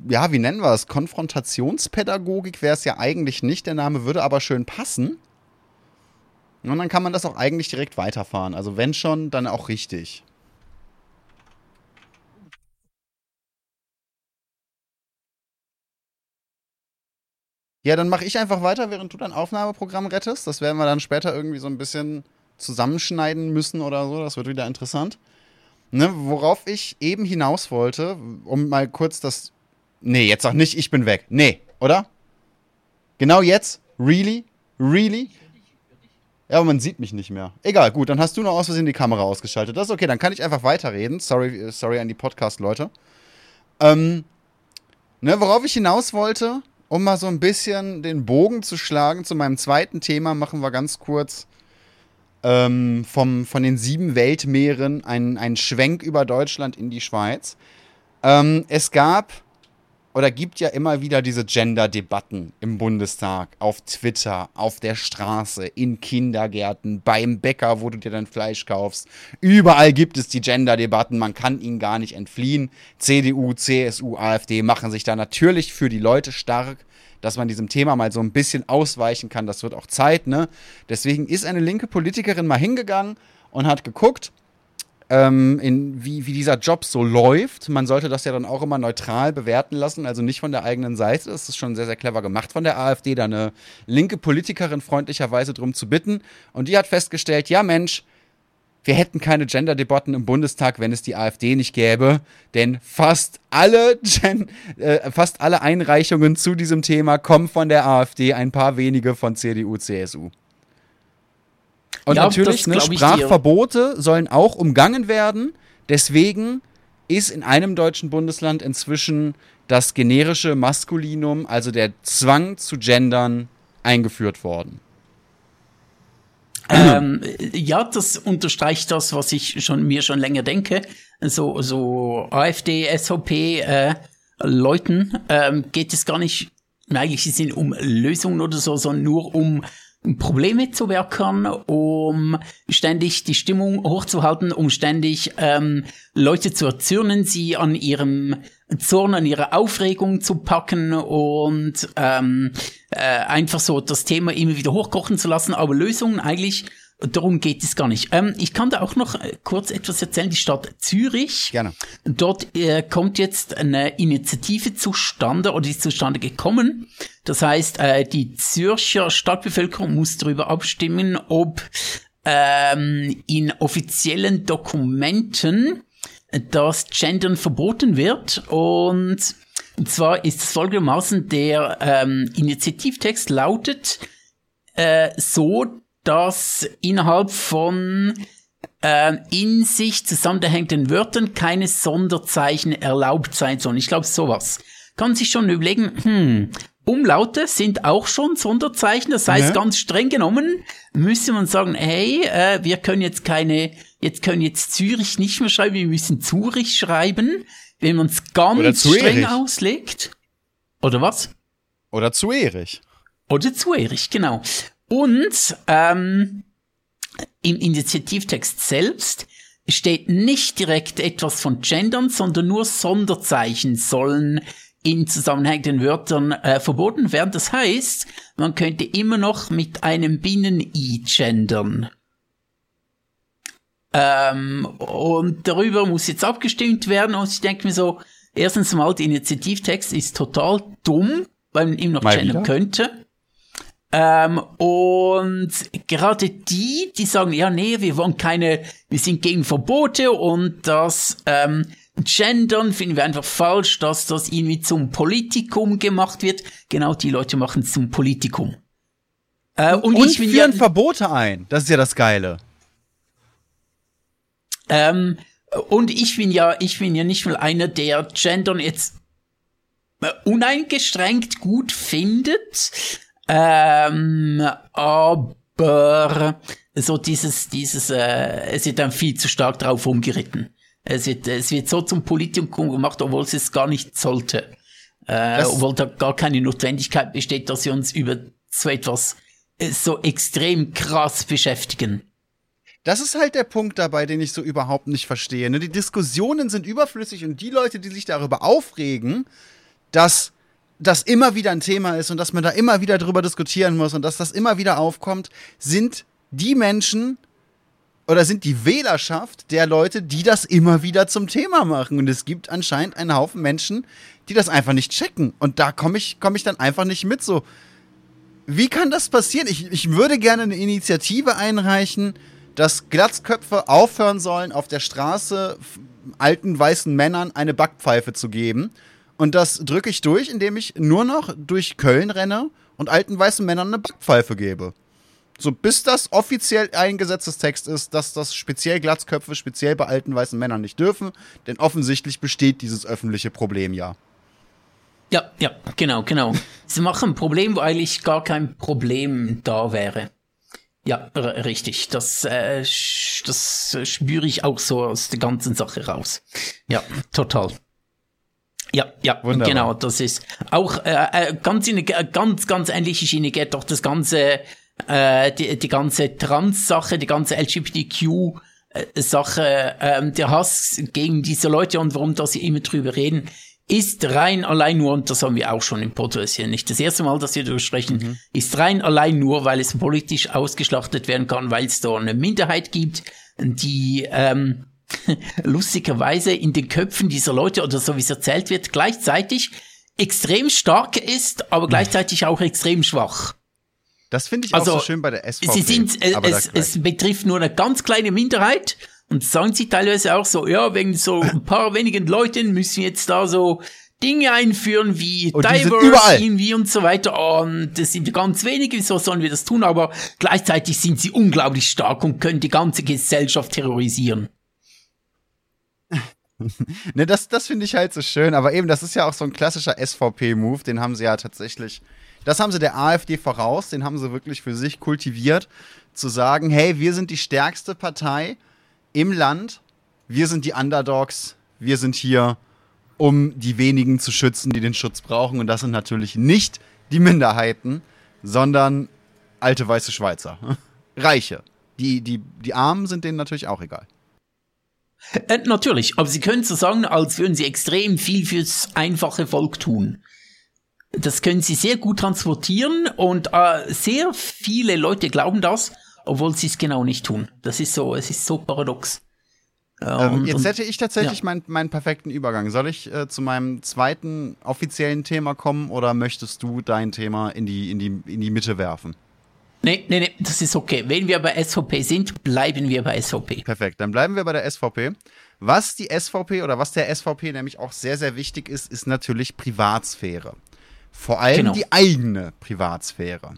ja, wie nennen wir es? Konfrontationspädagogik wäre es ja eigentlich nicht. Der Name würde aber schön passen. Und dann kann man das auch eigentlich direkt weiterfahren. Also wenn schon, dann auch richtig. Ja, dann mache ich einfach weiter, während du dein Aufnahmeprogramm rettest. Das werden wir dann später irgendwie so ein bisschen zusammenschneiden müssen oder so. Das wird wieder interessant. Ne, worauf ich eben hinaus wollte, um mal kurz das Nee, jetzt sag nicht, ich bin weg. Nee, oder? Genau jetzt? Really? Really? Ja, aber man sieht mich nicht mehr. Egal, gut, dann hast du noch aus Versehen die Kamera ausgeschaltet. Das ist okay, dann kann ich einfach weiterreden. Sorry, sorry an die Podcast-Leute. Ähm, ne, worauf ich hinaus wollte, um mal so ein bisschen den Bogen zu schlagen zu meinem zweiten Thema, machen wir ganz kurz ähm, vom, von den sieben Weltmeeren einen Schwenk über Deutschland in die Schweiz. Ähm, es gab oder gibt ja immer wieder diese Gender-Debatten im Bundestag, auf Twitter, auf der Straße, in Kindergärten, beim Bäcker, wo du dir dein Fleisch kaufst. Überall gibt es die Gender-Debatten, man kann ihnen gar nicht entfliehen. CDU, CSU, AfD machen sich da natürlich für die Leute stark dass man diesem Thema mal so ein bisschen ausweichen kann. Das wird auch Zeit, ne? Deswegen ist eine linke Politikerin mal hingegangen und hat geguckt, ähm, in, wie, wie dieser Job so läuft. Man sollte das ja dann auch immer neutral bewerten lassen, also nicht von der eigenen Seite. Das ist schon sehr, sehr clever gemacht von der AfD, da eine linke Politikerin freundlicherweise drum zu bitten. Und die hat festgestellt, ja Mensch, wir hätten keine Gender-Debatten im Bundestag, wenn es die AfD nicht gäbe, denn fast alle, Gen äh, fast alle Einreichungen zu diesem Thema kommen von der AfD, ein paar wenige von CDU, CSU. Und ja, natürlich, ne, Sprachverbote sollen auch umgangen werden. Deswegen ist in einem deutschen Bundesland inzwischen das generische Maskulinum, also der Zwang zu gendern, eingeführt worden. Ähm, ja, das unterstreicht das, was ich schon mir schon länger denke. So, so AfD, SVP äh, Leuten ähm, geht es gar nicht eigentlich sind um Lösungen oder so, sondern nur um Probleme zu werken, um ständig die Stimmung hochzuhalten, um ständig ähm, Leute zu erzürnen, sie an ihrem Zorn, an ihrer Aufregung zu packen und ähm, äh, einfach so das Thema immer wieder hochkochen zu lassen, aber Lösungen eigentlich Darum geht es gar nicht. Ähm, ich kann da auch noch äh, kurz etwas erzählen. Die Stadt Zürich. Gerne. Dort äh, kommt jetzt eine Initiative zustande oder ist zustande gekommen. Das heißt, äh, die Zürcher Stadtbevölkerung muss darüber abstimmen, ob ähm, in offiziellen Dokumenten das Gendern verboten wird. Und, und zwar ist es folgendermaßen, der ähm, Initiativtext lautet äh, so, dass innerhalb von äh, in sich zusammenhängenden Wörtern keine Sonderzeichen erlaubt sein sollen. Ich glaube, sowas. Kann sich schon überlegen, hm, Umlaute sind auch schon Sonderzeichen. Das heißt, ja. ganz streng genommen müsste man sagen, hey, äh, wir können jetzt keine, jetzt können jetzt Zürich nicht mehr schreiben, wir müssen Zürich schreiben, wenn man es ganz streng auslegt. Oder was? Oder zu Erich. Oder zu Erich, genau. Und ähm, im Initiativtext selbst steht nicht direkt etwas von Gendern, sondern nur Sonderzeichen sollen in zusammenhängenden Wörtern äh, verboten werden. Das heißt, man könnte immer noch mit einem Binnen-I gendern. Ähm, und darüber muss jetzt abgestimmt werden und ich denke mir so, erstens mal, der Initiativtext ist total dumm, weil man ihm noch mal gendern wieder? könnte. Ähm, und gerade die, die sagen, ja, nee, wir wollen keine, wir sind gegen Verbote und das ähm, Gendern finden wir einfach falsch, dass das irgendwie zum Politikum gemacht wird. Genau, die Leute machen es zum Politikum. Äh, und, und ich führen ja, Verbote ein. Das ist ja das Geile. Ähm, und ich bin ja, ich bin ja nicht mal einer, der Gendern jetzt äh, uneingeschränkt gut findet. Ähm, aber so dieses, dieses, äh, es wird dann viel zu stark drauf umgeritten. Es wird, es wird so zum Politikum gemacht, obwohl es es gar nicht sollte. Äh, obwohl da gar keine Notwendigkeit besteht, dass wir uns über so etwas äh, so extrem krass beschäftigen. Das ist halt der Punkt dabei, den ich so überhaupt nicht verstehe. Ne? Die Diskussionen sind überflüssig und die Leute, die sich darüber aufregen, dass das immer wieder ein Thema ist und dass man da immer wieder drüber diskutieren muss und dass das immer wieder aufkommt, sind die Menschen oder sind die Wählerschaft der Leute, die das immer wieder zum Thema machen. Und es gibt anscheinend einen Haufen Menschen, die das einfach nicht checken. Und da komme ich, komm ich dann einfach nicht mit. So, wie kann das passieren? Ich, ich würde gerne eine Initiative einreichen, dass Glatzköpfe aufhören sollen, auf der Straße alten weißen Männern eine Backpfeife zu geben und das drücke ich durch, indem ich nur noch durch Köln renne und alten weißen Männern eine Backpfeife gebe. So, bis das offiziell eingesetztes Text ist, dass das speziell Glatzköpfe speziell bei alten weißen Männern nicht dürfen, denn offensichtlich besteht dieses öffentliche Problem ja. Ja, ja, genau, genau. <laughs> Sie machen ein Problem, wo eigentlich gar kein Problem da wäre. Ja, richtig. Das, äh, das spüre ich auch so aus der ganzen Sache raus. Ja, total. Ja, ja, Wunderbar. genau, das ist auch äh, äh ganz in eine ganz, ganz ähnliche Schiene geht doch das ganze, äh, die, die ganze Trans-Sache, die ganze LGBTQ-Sache, ähm, der Hass gegen diese Leute und warum da sie immer drüber reden, ist rein allein nur, und das haben wir auch schon im Podcast hier nicht das erste Mal, dass wir darüber sprechen, mhm. ist rein allein nur, weil es politisch ausgeschlachtet werden kann, weil es da eine Minderheit gibt, die ähm, <laughs> lustigerweise in den Köpfen dieser Leute oder so wie es erzählt wird, gleichzeitig extrem stark ist, aber gleichzeitig auch extrem schwach. Das finde ich also, auch so schön bei der SVP. Sie sind, äh, es, es betrifft nur eine ganz kleine Minderheit und sagen sie teilweise auch so, ja, wegen so <laughs> ein paar wenigen Leuten müssen jetzt da so Dinge einführen wie und Diverse irgendwie und so weiter. Und das sind ganz wenige, wieso sollen wir das tun? Aber gleichzeitig sind sie unglaublich stark und können die ganze Gesellschaft terrorisieren. <laughs> ne, das, das finde ich halt so schön. Aber eben, das ist ja auch so ein klassischer SVP-Move. Den haben sie ja tatsächlich, das haben sie der AfD voraus. Den haben sie wirklich für sich kultiviert. Zu sagen, hey, wir sind die stärkste Partei im Land. Wir sind die Underdogs. Wir sind hier um die wenigen zu schützen, die den Schutz brauchen. Und das sind natürlich nicht die Minderheiten, sondern alte weiße Schweizer. <laughs> Reiche. Die, die, die Armen sind denen natürlich auch egal. Äh, natürlich, aber sie können so sagen, als würden sie extrem viel fürs einfache Volk tun. Das können sie sehr gut transportieren und äh, sehr viele Leute glauben das, obwohl sie es genau nicht tun. Das ist so, es ist so paradox. Ähm, jetzt hätte ich tatsächlich ja. meinen, meinen perfekten Übergang. Soll ich äh, zu meinem zweiten offiziellen Thema kommen oder möchtest du dein Thema in die, in die, in die Mitte werfen? Nee, nee, nee, das ist okay. Wenn wir bei SVP sind, bleiben wir bei SVP. Perfekt, dann bleiben wir bei der SVP. Was die SVP oder was der SVP nämlich auch sehr, sehr wichtig ist, ist natürlich Privatsphäre. Vor allem genau. die eigene Privatsphäre.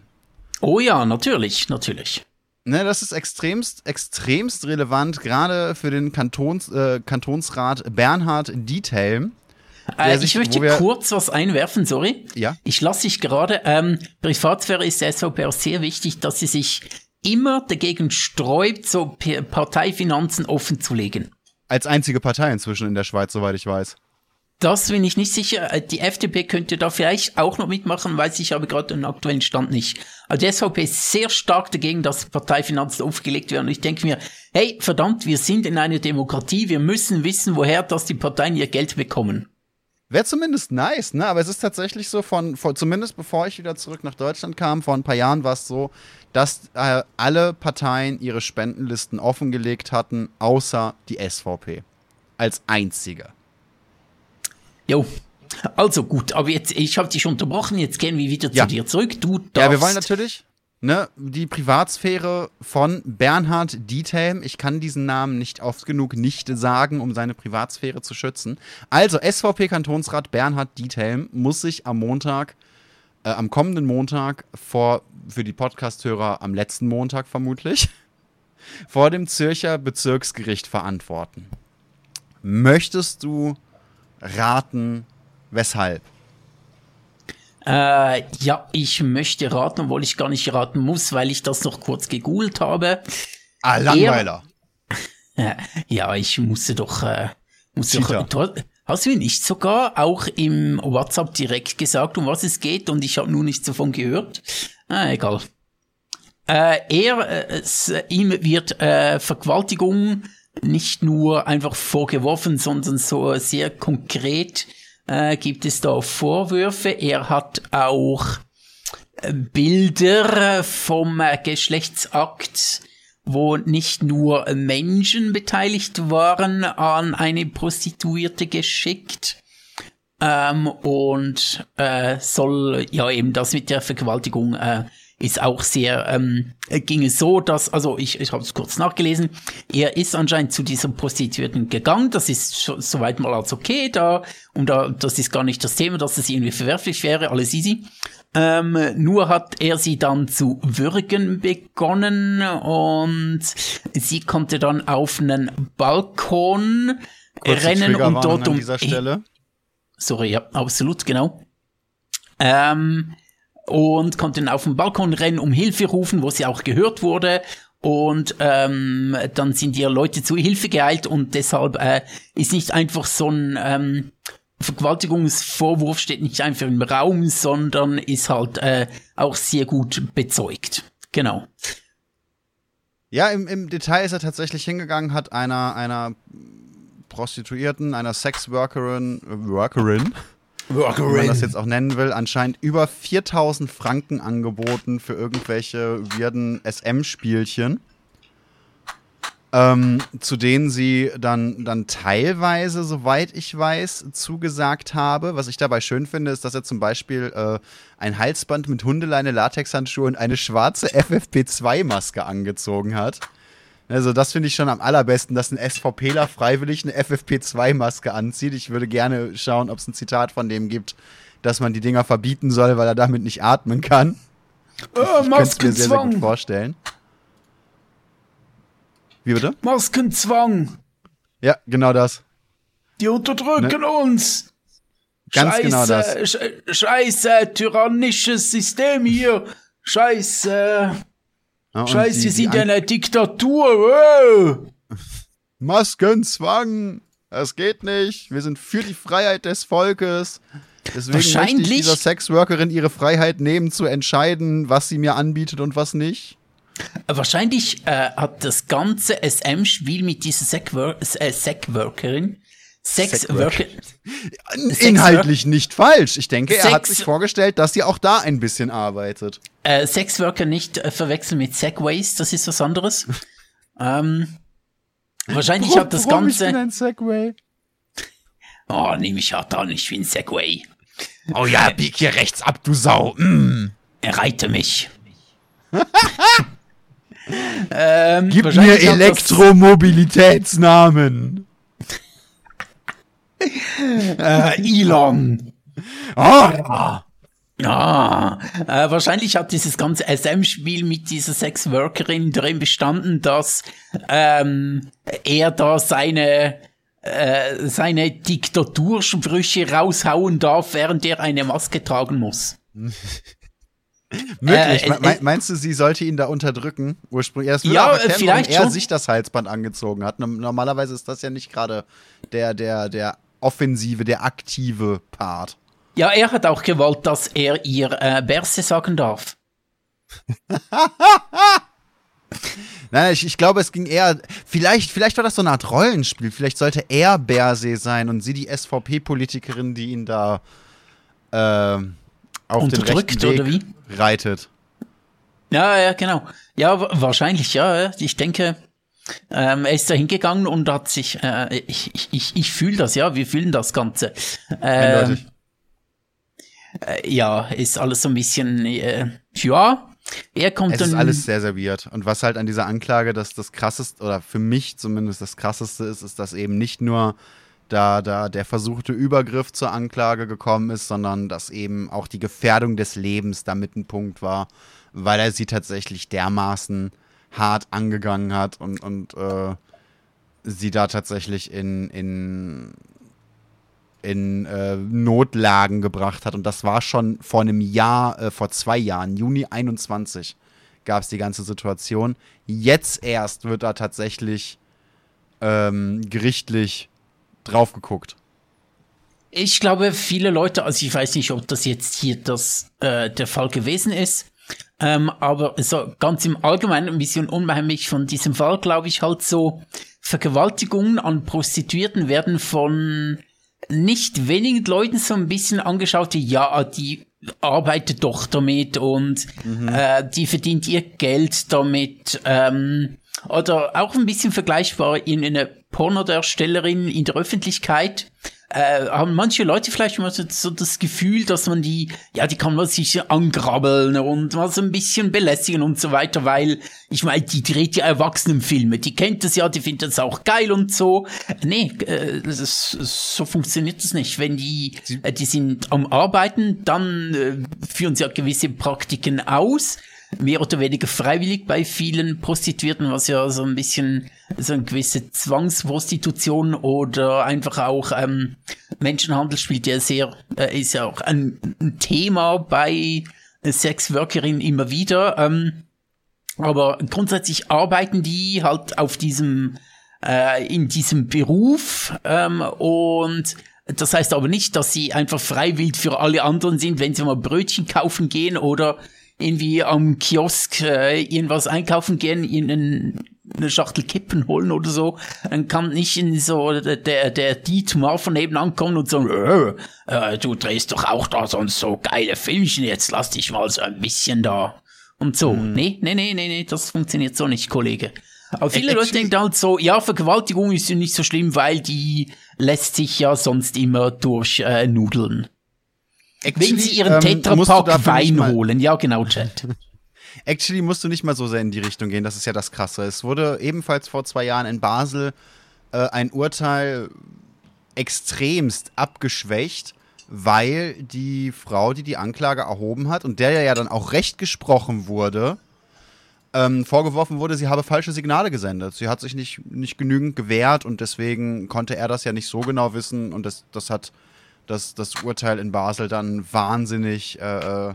Oh ja, natürlich, natürlich. Ne, das ist extremst, extremst relevant, gerade für den Kantons, äh, Kantonsrat Bernhard Diethelm. Äh, sich, ich möchte kurz was einwerfen, sorry. Ja. Ich lasse dich gerade. Ähm, Privatsphäre ist der SVP auch sehr wichtig, dass sie sich immer dagegen sträubt, so Parteifinanzen offenzulegen. Als einzige Partei inzwischen in der Schweiz, soweit ich weiß. Das bin ich nicht sicher. Äh, die FDP könnte da vielleicht auch noch mitmachen, weiß ich aber gerade den aktuellen Stand nicht. Also die SVP ist sehr stark dagegen, dass Parteifinanzen aufgelegt werden. Und ich denke mir, hey, verdammt, wir sind in einer Demokratie, wir müssen wissen, woher das die Parteien ihr Geld bekommen. Wäre zumindest nice, ne? Aber es ist tatsächlich so von, von, zumindest bevor ich wieder zurück nach Deutschland kam, vor ein paar Jahren war es so, dass äh, alle Parteien ihre Spendenlisten offengelegt hatten, außer die SVP. Als einzige. Jo. Also gut, aber jetzt, ich habe dich unterbrochen, jetzt gehen wir wieder ja. zu dir zurück. Du darfst. Ja, wir wollen natürlich ne, die Privatsphäre von Bernhard Diethelm. Ich kann diesen Namen nicht oft genug nicht sagen, um seine Privatsphäre zu schützen. Also, SVP-Kantonsrat Bernhard Diethelm muss sich am Montag, äh, am kommenden Montag vor, für die Podcasthörer am letzten Montag vermutlich, <laughs> vor dem Zürcher Bezirksgericht verantworten. Möchtest du raten, weshalb? Äh, ja, ich möchte raten, obwohl ich gar nicht raten muss, weil ich das noch kurz gegoogelt habe. Ah, Langweiler. Er, <laughs> ja, ich musste doch, äh, musste doch, hast du nicht sogar auch im WhatsApp direkt gesagt, um was es geht und ich habe nur nichts davon gehört? Ah, egal. Äh, er, äh, es, ihm wird äh, Vergewaltigung nicht nur einfach vorgeworfen, sondern so sehr konkret äh, gibt es da Vorwürfe. Er hat auch äh, Bilder vom äh, Geschlechtsakt, wo nicht nur Menschen beteiligt waren, an eine Prostituierte geschickt. Ähm, und äh, soll ja eben das mit der Vergewaltigung äh, ist auch sehr, ähm, ging es so, dass, also ich, ich habe es kurz nachgelesen, er ist anscheinend zu dieser Prostituierten gegangen, das ist schon, soweit mal als okay da, und da, das ist gar nicht das Thema, dass das irgendwie verwerflich wäre, alles easy. Ähm, nur hat er sie dann zu würgen begonnen und sie konnte dann auf einen Balkon Kurze rennen und dort um. An dieser Stelle. Sorry, ja, absolut, genau. Ähm, und konnte dann auf den Balkon rennen, um Hilfe rufen, wo sie auch gehört wurde. Und ähm, dann sind ihr Leute zu Hilfe geeilt und deshalb äh, ist nicht einfach so ein ähm, Vergewaltigungsvorwurf steht nicht einfach im Raum, sondern ist halt äh, auch sehr gut bezeugt. Genau. Ja, im, im Detail ist er tatsächlich hingegangen, hat einer, einer Prostituierten, einer Sexworkerin, Workerin, wie man das jetzt auch nennen will, anscheinend über 4000 Franken angeboten für irgendwelche weirden SM-Spielchen. ähm, zu denen sie dann, dann teilweise, soweit ich weiß, zugesagt habe. Was ich dabei schön finde, ist, dass er zum Beispiel äh, ein Halsband mit Hundeleine, Latexhandschuhe und eine schwarze FFP2-Maske angezogen hat. Also das finde ich schon am allerbesten, dass ein SVPler freiwillig eine FFP2-Maske anzieht. Ich würde gerne schauen, ob es ein Zitat von dem gibt, dass man die Dinger verbieten soll, weil er damit nicht atmen kann. Oh, ich könnte es mir sehr, sehr gut vorstellen. Wie bitte? Maskenzwang. Ja, genau das. Die unterdrücken ne? uns. Ganz Scheiße, genau das. Sch Scheiße, tyrannisches System hier. Scheiße. Ja, Scheiße, wir sind ja eine Diktatur. Wow. <laughs> Maskenzwang. Das geht nicht. Wir sind für die Freiheit des Volkes. Deswegen möchte ich dieser Sexworkerin ihre Freiheit nehmen, zu entscheiden, was sie mir anbietet und was nicht. Wahrscheinlich äh, hat das ganze SM-Spiel mit dieser Sexworkerin Sexworker. Inhaltlich nicht falsch. Ich denke, er Sex hat sich vorgestellt, dass sie auch da ein bisschen arbeitet. Äh, Sexworker nicht äh, verwechseln mit Segways, das ist was anderes. <laughs> ähm, wahrscheinlich hat das Ganze. Ich bin ein Segway? Oh, nehme ich hart an, ich bin Segway. Oh ja, bieg hier rechts ab, du Sau. Mm. Reite mich. <laughs> ähm, Gib mir Elektromobilitätsnamen. Äh, Elon. Ah. Ja, äh, wahrscheinlich hat dieses ganze SM-Spiel mit dieser Sexworkerin drin bestanden, dass ähm, er da seine äh, seine Diktatursprüche raushauen darf, während er eine Maske tragen muss. <laughs> Möglich. Äh, Me meinst du, sie sollte ihn da unterdrücken? Ursprünglich. Erst ja, erkennen, vielleicht er schon. sich das Halsband angezogen hat. Normalerweise ist das ja nicht gerade der, der, der offensive, der aktive Part. Ja, er hat auch gewollt, dass er ihr äh, Berse sagen darf. <laughs> Nein, ich, ich glaube, es ging eher. Vielleicht, vielleicht war das so eine Art Rollenspiel. Vielleicht sollte er Berse sein und sie die SVP-Politikerin, die ihn da äh, auf den rechten Weg oder wie? reitet. Ja, ja, genau. Ja, wahrscheinlich, ja. Ich denke, ähm, er ist da hingegangen und hat sich, äh, ich, ich, ich, ich fühle das, ja, wir fühlen das Ganze. Ähm, äh, ja, ist alles so ein bisschen, äh, ja, er kommt es dann. Es ist alles sehr, weird. Und was halt an dieser Anklage das, das krasseste, oder für mich zumindest das krasseste ist, ist, dass eben nicht nur da, da der versuchte Übergriff zur Anklage gekommen ist, sondern dass eben auch die Gefährdung des Lebens damit ein Punkt war, weil er sie tatsächlich dermaßen hart angegangen hat und, und äh, sie da tatsächlich in, in, in äh, Notlagen gebracht hat. Und das war schon vor einem Jahr, äh, vor zwei Jahren, Juni 21 gab es die ganze Situation. Jetzt erst wird da tatsächlich ähm, gerichtlich drauf geguckt. Ich glaube, viele Leute, also ich weiß nicht, ob das jetzt hier das, äh, der Fall gewesen ist, ähm, aber so ganz im Allgemeinen ein bisschen unheimlich von diesem Fall, glaube ich, halt so Vergewaltigungen an Prostituierten werden von nicht wenigen Leuten so ein bisschen angeschaut, wie ja, die arbeitet doch damit und mhm. äh, die verdient ihr Geld damit. Ähm, oder auch ein bisschen vergleichbar in eine Pornodarstellerin in der Öffentlichkeit, äh, haben manche Leute vielleicht immer so, das Gefühl, dass man die, ja, die kann man sich angrabbeln und mal so ein bisschen belästigen und so weiter, weil, ich meine, die dreht ja Erwachsenenfilme, die kennt das ja, die findet das auch geil und so. Nee, äh, ist, so funktioniert das nicht. Wenn die, äh, die sind am Arbeiten, dann äh, führen sie ja gewisse Praktiken aus, mehr oder weniger freiwillig bei vielen Prostituierten, was ja so ein bisschen so eine gewisse Zwangsprostitution oder einfach auch ähm, Menschenhandel spielt ja sehr, äh, ist ja auch ein, ein Thema bei Sexworkerinnen immer wieder. Ähm, aber grundsätzlich arbeiten die halt auf diesem, äh, in diesem Beruf ähm, und das heißt aber nicht, dass sie einfach freiwillig für alle anderen sind, wenn sie mal Brötchen kaufen gehen oder irgendwie am Kiosk äh, irgendwas einkaufen gehen, ihnen eine Schachtel Kippen holen oder so, dann kann nicht in so der, der, Dietmar von nebenan kommen und sagen, äh, äh, du drehst doch auch da sonst so geile Filmchen, jetzt lass dich mal so ein bisschen da. Und so. Mhm. Nee, nee, nee, nee, nee, das funktioniert so nicht, Kollege. Aber viele Leute denken halt so, ja, Vergewaltigung ist ja nicht so schlimm, weil die lässt sich ja sonst immer durch äh, Nudeln. Actually, Wenn sie ihren ähm, Tetrapack Wein holen. Ja, genau, Chat. <laughs> Actually musst du nicht mal so sehr in die Richtung gehen, das ist ja das Krasse. Es wurde ebenfalls vor zwei Jahren in Basel äh, ein Urteil extremst abgeschwächt, weil die Frau, die die Anklage erhoben hat und der ja dann auch recht gesprochen wurde, ähm, vorgeworfen wurde, sie habe falsche Signale gesendet. Sie hat sich nicht, nicht genügend gewehrt und deswegen konnte er das ja nicht so genau wissen und das, das hat das, das Urteil in Basel dann wahnsinnig, äh, äh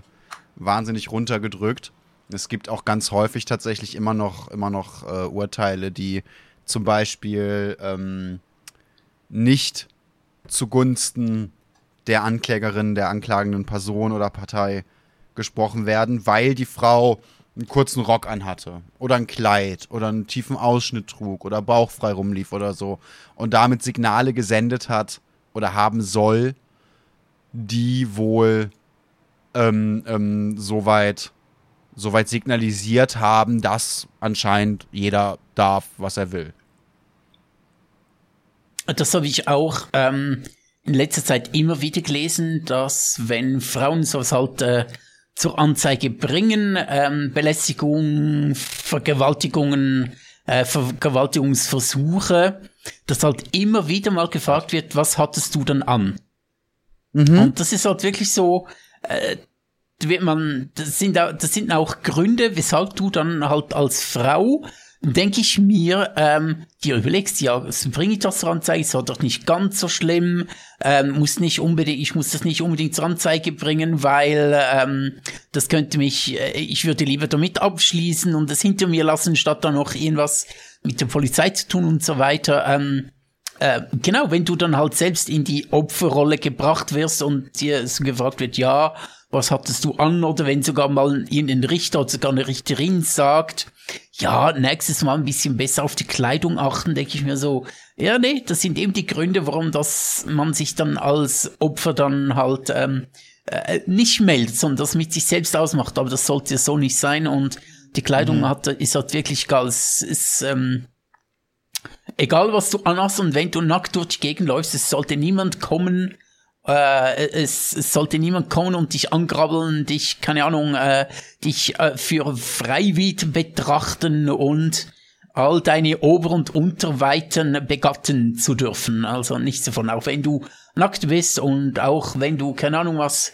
wahnsinnig runtergedrückt. Es gibt auch ganz häufig tatsächlich immer noch, immer noch äh, Urteile, die zum Beispiel ähm, nicht zugunsten der Anklägerin, der anklagenden Person oder Partei gesprochen werden, weil die Frau einen kurzen Rock anhatte oder ein Kleid oder einen tiefen Ausschnitt trug oder bauchfrei rumlief oder so und damit Signale gesendet hat oder haben soll, die wohl ähm, ähm, soweit soweit signalisiert haben, dass anscheinend jeder darf, was er will. Das habe ich auch ähm, in letzter Zeit immer wieder gelesen, dass wenn Frauen sowas halt äh, zur Anzeige bringen, ähm, Belästigung, Vergewaltigungen, äh, Vergewaltigungsversuche, dass halt immer wieder mal gefragt wird, was hattest du dann an? Mhm. Und das ist halt wirklich so, äh, wird man, das sind, das sind auch Gründe, weshalb du dann halt als Frau denke ich mir, ähm, dir überlegst, ja, bringe ich das zur Anzeige, ist doch nicht ganz so schlimm, ähm, muss nicht unbedingt, ich muss das nicht unbedingt zur Anzeige bringen, weil ähm, das könnte mich, äh, ich würde lieber damit abschließen und das hinter mir lassen, statt dann noch irgendwas mit der Polizei zu tun und so weiter. Ähm, äh, genau, wenn du dann halt selbst in die Opferrolle gebracht wirst und dir so gefragt wird, ja, was hattest du an? Oder wenn sogar mal irgendein Richter oder sogar eine Richterin sagt, ja, nächstes Mal ein bisschen besser auf die Kleidung achten, denke ich mir so, ja, nee, das sind eben die Gründe, warum das man sich dann als Opfer dann halt ähm, äh, nicht meldet, sondern das mit sich selbst ausmacht. Aber das sollte so nicht sein und die Kleidung mhm. hat, ist halt wirklich. Es ist, ähm, egal was du anhast und wenn du nackt durch die Gegend läufst, es sollte niemand kommen äh, es, es sollte niemand kommen und dich angrabbeln, dich, keine Ahnung, äh, dich äh, für Freiwied betrachten und all deine Ober- und Unterweiten begatten zu dürfen. Also nichts davon. Auch wenn du nackt bist und auch wenn du, keine Ahnung was,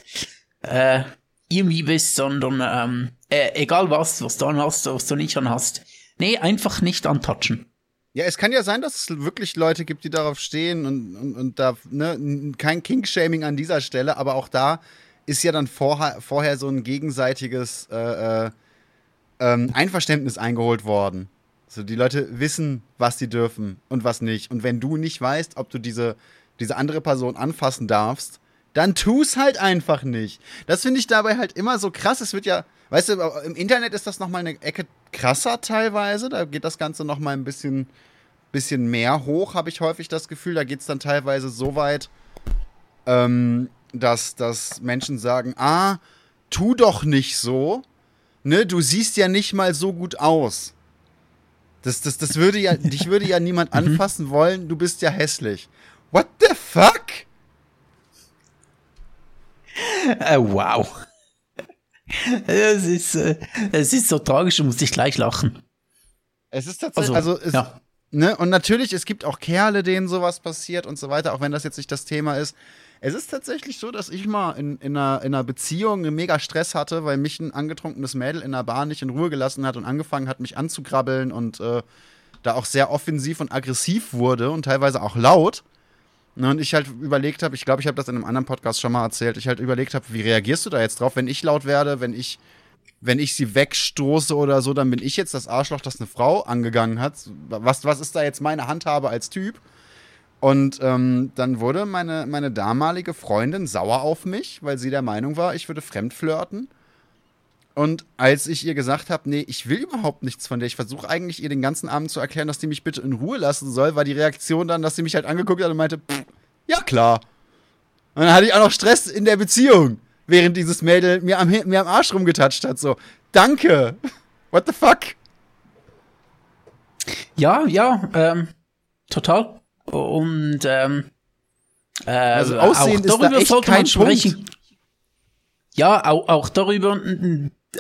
äh, irgendwie bist, sondern ähm, äh, egal was, was du anhast, was du nicht anhast. Nee, einfach nicht antatschen. Ja, es kann ja sein, dass es wirklich Leute gibt, die darauf stehen und, und, und da, ne, kein King-Shaming an dieser Stelle, aber auch da ist ja dann vorher, vorher so ein gegenseitiges äh, äh, ähm, Einverständnis eingeholt worden. Also die Leute wissen, was sie dürfen und was nicht. Und wenn du nicht weißt, ob du diese, diese andere Person anfassen darfst, dann tu's halt einfach nicht. Das finde ich dabei halt immer so krass. Es wird ja, weißt du, im Internet ist das nochmal eine Ecke krasser teilweise. Da geht das Ganze noch mal ein bisschen, bisschen mehr hoch, habe ich häufig das Gefühl. Da geht es dann teilweise so weit, ähm, dass, dass Menschen sagen, ah, tu doch nicht so. Ne, du siehst ja nicht mal so gut aus. Das, das, das würde ja, <laughs> dich würde ja niemand mhm. anfassen wollen, du bist ja hässlich. What the fuck? Uh, wow. Es ist, äh, es ist so tragisch, du musst dich gleich lachen. Es ist tatsächlich, also, also es, ja. ne, und natürlich, es gibt auch Kerle, denen sowas passiert und so weiter, auch wenn das jetzt nicht das Thema ist. Es ist tatsächlich so, dass ich mal in, in, einer, in einer Beziehung einen mega Stress hatte, weil mich ein angetrunkenes Mädel in der Bar nicht in Ruhe gelassen hat und angefangen hat, mich anzugrabbeln und äh, da auch sehr offensiv und aggressiv wurde und teilweise auch laut. Ne, und ich halt überlegt habe, ich glaube, ich habe das in einem anderen Podcast schon mal erzählt, ich halt überlegt habe, wie reagierst du da jetzt drauf, wenn ich laut werde, wenn ich, wenn ich sie wegstoße oder so, dann bin ich jetzt das Arschloch, das eine Frau angegangen hat. Was, was ist da jetzt meine Handhabe als Typ? Und ähm, dann wurde meine, meine damalige Freundin sauer auf mich, weil sie der Meinung war, ich würde fremdflirten. Und als ich ihr gesagt habe, nee, ich will überhaupt nichts von der, ich versuche eigentlich ihr den ganzen Abend zu erklären, dass die mich bitte in Ruhe lassen soll, war die Reaktion dann, dass sie mich halt angeguckt hat und meinte, ja klar. Und dann hatte ich auch noch Stress in der Beziehung, während dieses Mädel mir am, mir am Arsch rumgetatscht hat. So, danke. What the fuck? Ja, ja, ähm, total. Und ähm, äh, Also Aussehen auch ist da darüber echt kein man sprechen. Ja, auch, auch darüber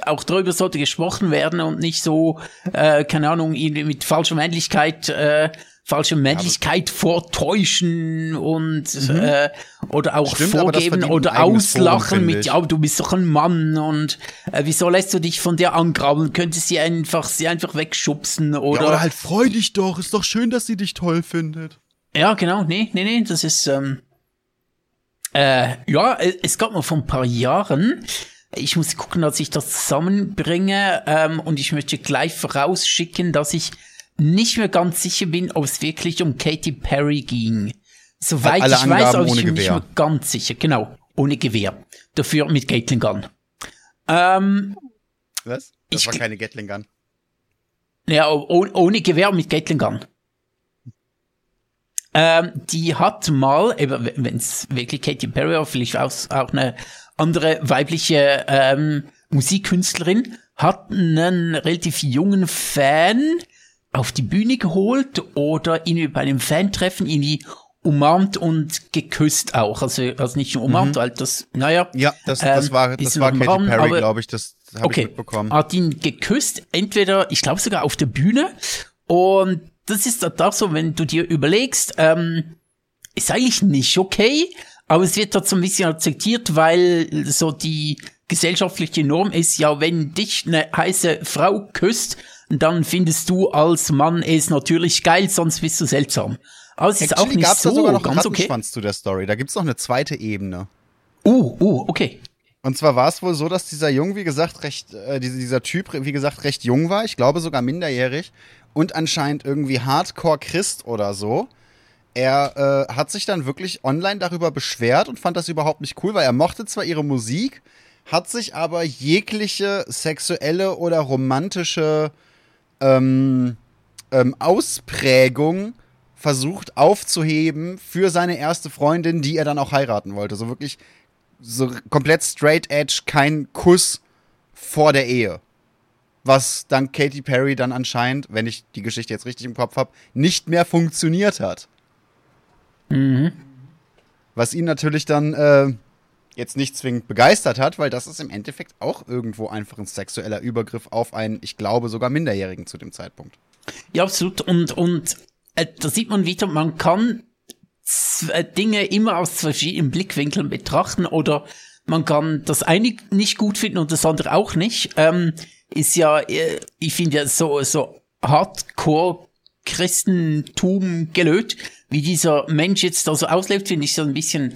auch darüber sollte gesprochen werden und nicht so, äh, keine Ahnung, ihn mit falscher Männlichkeit, äh, falsche Männlichkeit vortäuschen und äh, oder auch Mhm. Stimmt, aber vorgeben oder Forum, auslachen finde mit, ja, du bist doch ein Mann und äh, wieso lässt du dich von der angraben? Könntest sie einfach, sie einfach wegschubsen oder, Ja, oder halt freu dich doch. Ist doch schön, dass sie dich toll findet. Ja, genau. Nee, nee, nee, das ist, ähm, äh, ja, es gab mal vor ein paar Jahren, ich muss gucken, dass ich das zusammenbringe, ähm, und ich möchte gleich vorausschicken, dass ich nicht mehr ganz sicher bin, ob es wirklich um Katy Perry ging. Soweit Alle ich weiß, Angaben aber ich bin nicht mehr ganz sicher. Genau, ohne Gewehr. Dafür mit Gatling Gun. Ähm, Was? Das Ich war keine Gatling Gun. Ja, oh- ohne Gewehr mit Gatling Gun. Ähm, die hat mal, wenn es wirklich Katy Perry war, vielleicht auch, auch eine andere weibliche ähm, Musikkünstlerin, hat einen relativ jungen Fan auf die Bühne geholt oder ihn bei einem Fan-Treffen irgendwie umarmt und geküsst auch. Also, also nicht nur umarmt, weil das, naja. Ja, das, das Ähm, war, das war Katy Raum, Perry, glaube ich. Das habe Okay, ich mitbekommen. hat ihn geküsst, entweder, ich glaube sogar auf der Bühne. Und das ist dann auch so, wenn du dir überlegst, ähm, ist eigentlich nicht okay, aber es wird dort so ein bisschen akzeptiert, weil so die gesellschaftliche Norm ist, ja, wenn dich eine heiße Frau küsst, dann findest du als Mann es natürlich geil, sonst bist du seltsam. Aber es ist auch nicht gab's da so sogar noch ganz okay. Zu der Story. Da gibt's noch eine zweite Ebene. Uh, uh, okay. Und zwar war es wohl so, dass dieser Jung, wie gesagt, recht, äh, dieser, dieser Typ, wie gesagt, recht jung war. Ich glaube sogar minderjährig. Und anscheinend irgendwie Hardcore-Christ oder so. Er äh, hat sich dann wirklich online darüber beschwert und fand das überhaupt nicht cool, weil er mochte zwar ihre Musik, hat sich aber jegliche sexuelle oder romantische ähm, ähm, Ausprägung versucht aufzuheben für seine erste Freundin, die er dann auch heiraten wollte. So wirklich so komplett straight edge, kein Kuss vor der Ehe. Was dank Katy Perry dann anscheinend, wenn ich die Geschichte jetzt richtig im Kopf habe, nicht mehr funktioniert hat. Was ihn natürlich dann äh, jetzt nicht zwingend begeistert hat, weil das ist im Endeffekt auch irgendwo einfach ein sexueller Übergriff auf einen, ich glaube, sogar Minderjährigen zu dem Zeitpunkt. Ja, absolut. Und, und äh, da sieht man wieder, man kann äh, Dinge immer aus verschiedenen Blickwinkeln betrachten oder man kann das eine nicht gut finden und das andere auch nicht. Ähm, ist ja, äh, ich finde ja so, so Hardcore Christentum gelöt, wie dieser Mensch jetzt da so auslebt, finde ich so ein bisschen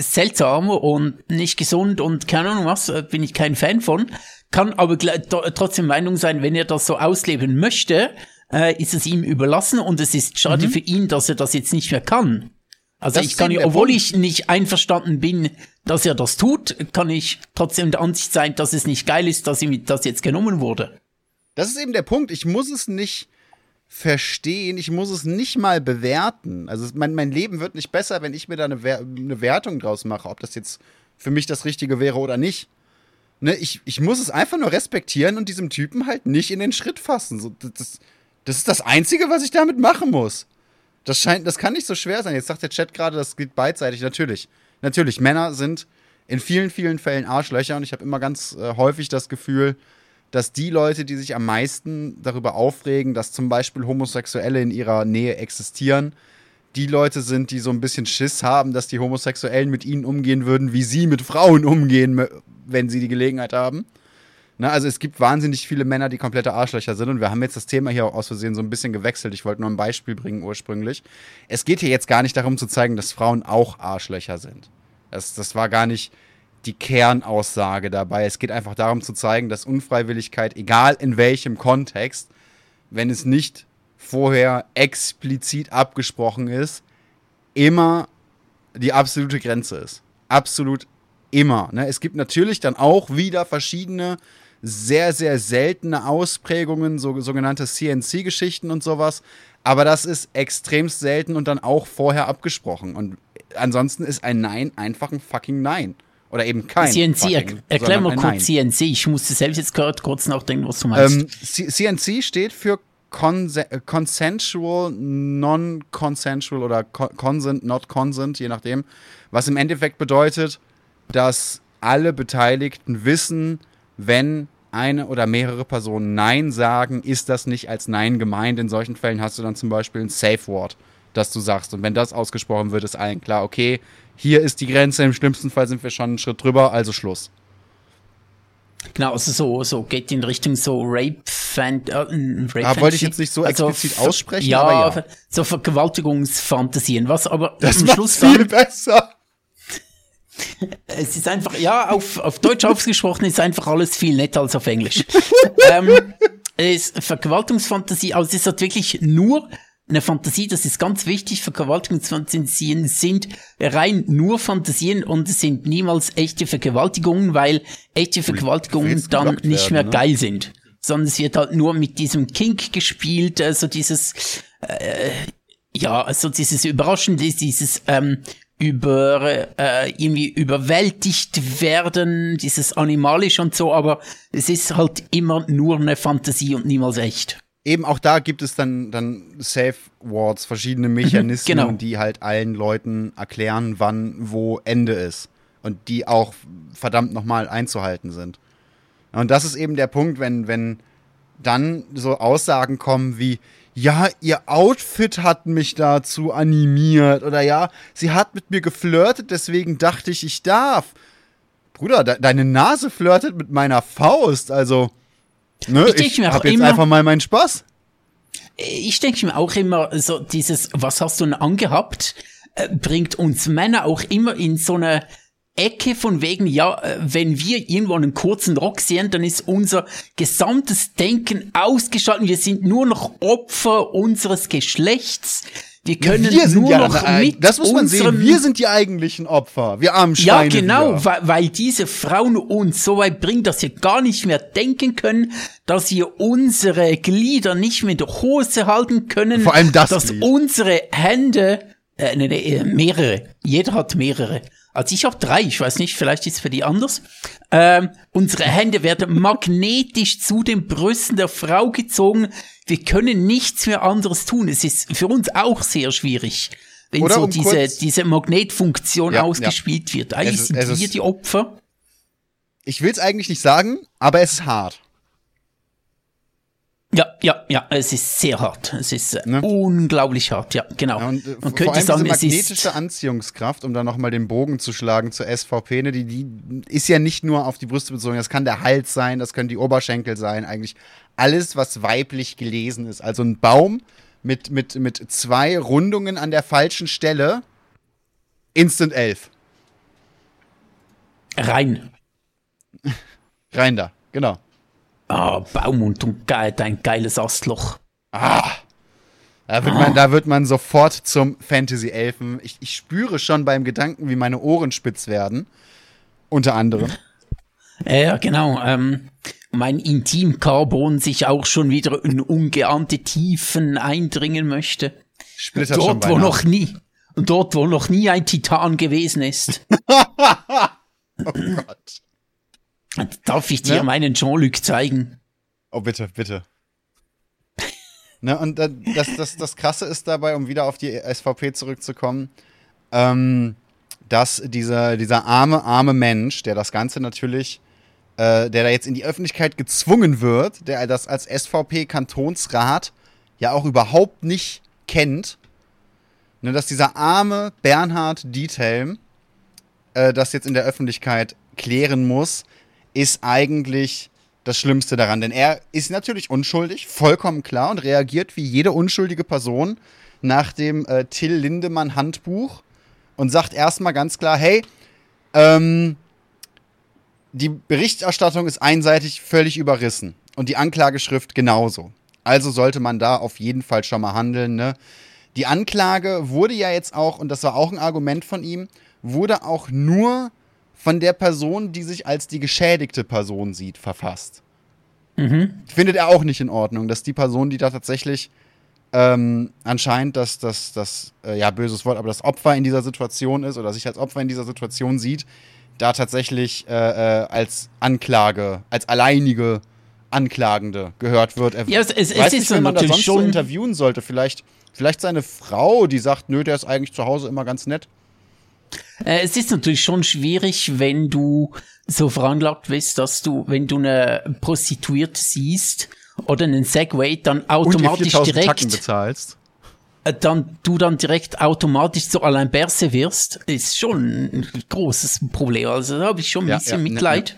seltsam und nicht gesund und keine Ahnung was, äh, bin ich kein Fan von. Kann aber to- trotzdem Meinung sein, wenn er das so ausleben möchte, äh, ist es ihm überlassen und es ist schade für ihn, dass er das jetzt nicht mehr kann. Also Das ich kann obwohl ich nicht einverstanden bin, dass er das tut, kann ich trotzdem der Ansicht sein, dass es nicht geil ist, dass ihm das jetzt genommen wurde. Das ist eben der Punkt. Ich muss es nicht verstehen, ich muss es nicht mal bewerten. Also mein, mein Leben wird nicht besser, wenn ich mir da eine, Wer eine Wertung draus mache, ob das jetzt für mich das Richtige wäre oder nicht. Ne, ich, ich muss es einfach nur respektieren und diesem Typen halt nicht in den Schritt fassen. So, das- das, das ist das Einzige, was ich damit machen muss. Das scheint, das kann nicht so schwer sein. Jetzt sagt der Chat gerade, das geht beidseitig. Natürlich. Natürlich, Männer sind in vielen, vielen Fällen Arschlöcher und ich habe immer ganz äh, häufig das Gefühl, dass die Leute, die sich am meisten darüber aufregen, dass zum Beispiel Homosexuelle in ihrer Nähe existieren, die Leute sind, die so ein bisschen Schiss haben, dass die Homosexuellen mit ihnen umgehen würden, wie sie mit Frauen umgehen, wenn sie die Gelegenheit haben. Na, also es gibt wahnsinnig viele Männer, die komplette Arschlöcher sind und wir haben jetzt das Thema hier auch aus Versehen so ein bisschen gewechselt. Ich wollte nur ein Beispiel bringen ursprünglich. Es geht hier jetzt gar nicht darum zu zeigen, dass Frauen auch Arschlöcher sind. Das, das war gar nicht die Kernaussage dabei. Es geht einfach darum zu zeigen, dass Unfreiwilligkeit, egal in welchem Kontext, wenn es nicht vorher explizit abgesprochen ist, immer die absolute Grenze ist. Absolut immer. Ne? Es gibt natürlich dann auch wieder verschiedene sehr, sehr seltene Ausprägungen, so, sogenannte CNC-Geschichten und sowas. Aber das ist extremst selten und dann auch vorher abgesprochen. Und ansonsten ist ein Nein einfach ein fucking Nein. Oder eben kein. CNC, er, erklär mal kurz. CNC. Ich musste selbst jetzt kurz nachdenken, was du meinst. Ähm, CNC steht für consensual, non-consensual oder consent, not consent, je nachdem. Was im Endeffekt bedeutet, dass alle Beteiligten wissen, wenn eine oder mehrere Personen Nein sagen, ist das nicht als Nein gemeint. In solchen Fällen hast du dann zum Beispiel ein Safe Word, das du sagst. Und wenn das ausgesprochen wird, ist allen klar, okay, hier ist die Grenze, im schlimmsten Fall sind wir schon einen Schritt drüber, also Schluss. Genau, also so, so geht in Richtung so Rape Fan. Äh, Rape ah, wollte ich jetzt nicht so also explizit aussprechen, ja, aber ja. So Vergewaltigungsfantasien, was aber <laughs> das am Schluss viel dann, besser. Es ist einfach, ja, auf, auf Deutsch ausgesprochen ist einfach alles viel netter als auf Englisch. <laughs> ähm, es, Vergewaltigungsfantasie, also es ist halt wirklich nur eine Fantasie, das ist ganz wichtig, Vergewaltigungsfantasien sind rein nur Fantasien und es sind niemals echte Vergewaltigungen, weil echte Vergewaltigungen dann nicht mehr ne? geil sind. Sondern es wird halt nur mit diesem Kink gespielt, also dieses, äh, ja, also dieses Überraschende, dieses ähm, über äh, irgendwie überwältigt werden, dieses animalisch und so, aber es ist halt immer nur eine Fantasie und niemals echt. Eben auch da gibt es dann, dann Safe Words, verschiedene mhm, Mechanismen, genau. die halt allen Leuten erklären, wann wo Ende ist. Und die auch verdammt nochmal einzuhalten sind. Und das ist eben der Punkt, wenn, wenn dann so Aussagen kommen wie, ja, ihr Outfit hat mich dazu animiert oder ja, sie hat mit mir geflirtet, deswegen dachte ich, ich darf. Bruder, de deine Nase flirtet mit meiner Faust, also ne, ich, ich hab jetzt einfach mal meinen Spaß. Ich denke mir auch immer, so dieses, was hast du denn angehabt, äh, bringt uns Männer auch immer in so eine Ecke von wegen, ja, äh, wenn wir irgendwo einen kurzen Rock sehen, dann ist unser gesamtes Denken ausgeschaltet. Wir sind nur noch Opfer unseres Geschlechts. Wir können wir nur ja noch mit Das muss man sehen. Wir sind die eigentlichen Opfer. Wir armen Schweine. Ja, genau, weil, weil diese Frauen uns so weit bringen, dass wir gar nicht mehr denken können, dass wir unsere Glieder nicht mehr in der Hose halten können. Vor allem das. Dass Lied. unsere Hände, äh, nee, nee, äh, mehrere. Jeder hat mehrere also ich habe drei, ich weiß nicht, vielleicht ist es für die anders. Ähm, unsere Hände werden magnetisch zu den Brüsten der Frau gezogen. Wir können nichts mehr anderes tun. Es ist für uns auch sehr schwierig, wenn Oder so um diese, diese Magnetfunktion ja, ausgespielt ja. wird. Eigentlich sind wir die Opfer. Ich will es eigentlich nicht sagen, aber es ist hart. Ja, ja, ja, es ist sehr hart. Es ist ne? unglaublich hart, ja, genau. Ja, und, äh, Man könnte sagen, diese magnetische Anziehungskraft, um da nochmal den Bogen zu schlagen zur SVP, ne, die, die ist ja nicht nur auf die Brüste bezogen, das kann der Hals sein, das können die Oberschenkel sein, eigentlich alles, was weiblich gelesen ist. Also ein Baum mit, mit, mit zwei Rundungen an der falschen Stelle, Instant 11. Rein. <laughs> Rein da, genau. Ah, Baum und dein geiles Astloch. Ah. Da wird, ah. man, da wird man sofort zum Fantasy-Elfen. Ich, ich spüre schon beim Gedanken, wie meine Ohren spitz werden. Unter anderem. Ja, genau. Ähm, mein Intimkarbon sich auch schon wieder in ungeahnte Tiefen eindringen möchte. Splittert dort, wo noch nie, dort, wo noch nie ein Titan gewesen ist. <laughs> oh Gott. Darf ich dir ne? meinen Jean-Luc zeigen? Oh, bitte, bitte. <laughs> ne, und das, das, das Krasse ist dabei, um wieder auf die SVP zurückzukommen, ähm, dass dieser, dieser arme, arme Mensch, der das Ganze natürlich, äh, der da jetzt in die Öffentlichkeit gezwungen wird, der das als SVP-Kantonsrat ja auch überhaupt nicht kennt, ne, dass dieser arme Bernhard Diethelm äh, das jetzt in der Öffentlichkeit klären muss, ist eigentlich das Schlimmste daran. Denn er ist natürlich unschuldig, vollkommen klar, und reagiert wie jede unschuldige Person nach dem äh, Till Lindemann Handbuch und sagt erstmal ganz klar, hey, ähm, die Berichterstattung ist einseitig völlig überrissen und die Anklageschrift genauso. Also sollte man da auf jeden Fall schon mal handeln. Ne? Die Anklage wurde ja jetzt auch, und das war auch ein Argument von ihm, wurde auch nur von der Person, die sich als die geschädigte Person sieht, verfasst. Mhm. Findet er auch nicht in Ordnung, dass die Person, die da tatsächlich ähm, anscheinend das, das, das äh, ja, böses Wort, aber das Opfer in dieser Situation ist oder sich als Opfer in dieser Situation sieht, da tatsächlich äh, äh, als Anklage, als alleinige Anklagende gehört wird. Er Ja, es, es, weiß es nicht, ist wen man da sonst so schon. interviewen sollte. Vielleicht, vielleicht seine Frau, die sagt, nö, der ist eigentlich zu Hause immer ganz nett. Äh, es ist natürlich schon schwierig, wenn du so veranlagt bist, dass du, wenn du eine Prostituierte siehst oder einen Segway, dann Und automatisch 4000 Tacken direkt, bezahlst. äh, dann du dann direkt automatisch zu Alain Berse wirst, ist schon ein großes Problem. Also da habe ich schon ein Ja, bisschen ja, ja, Mitleid. Ja,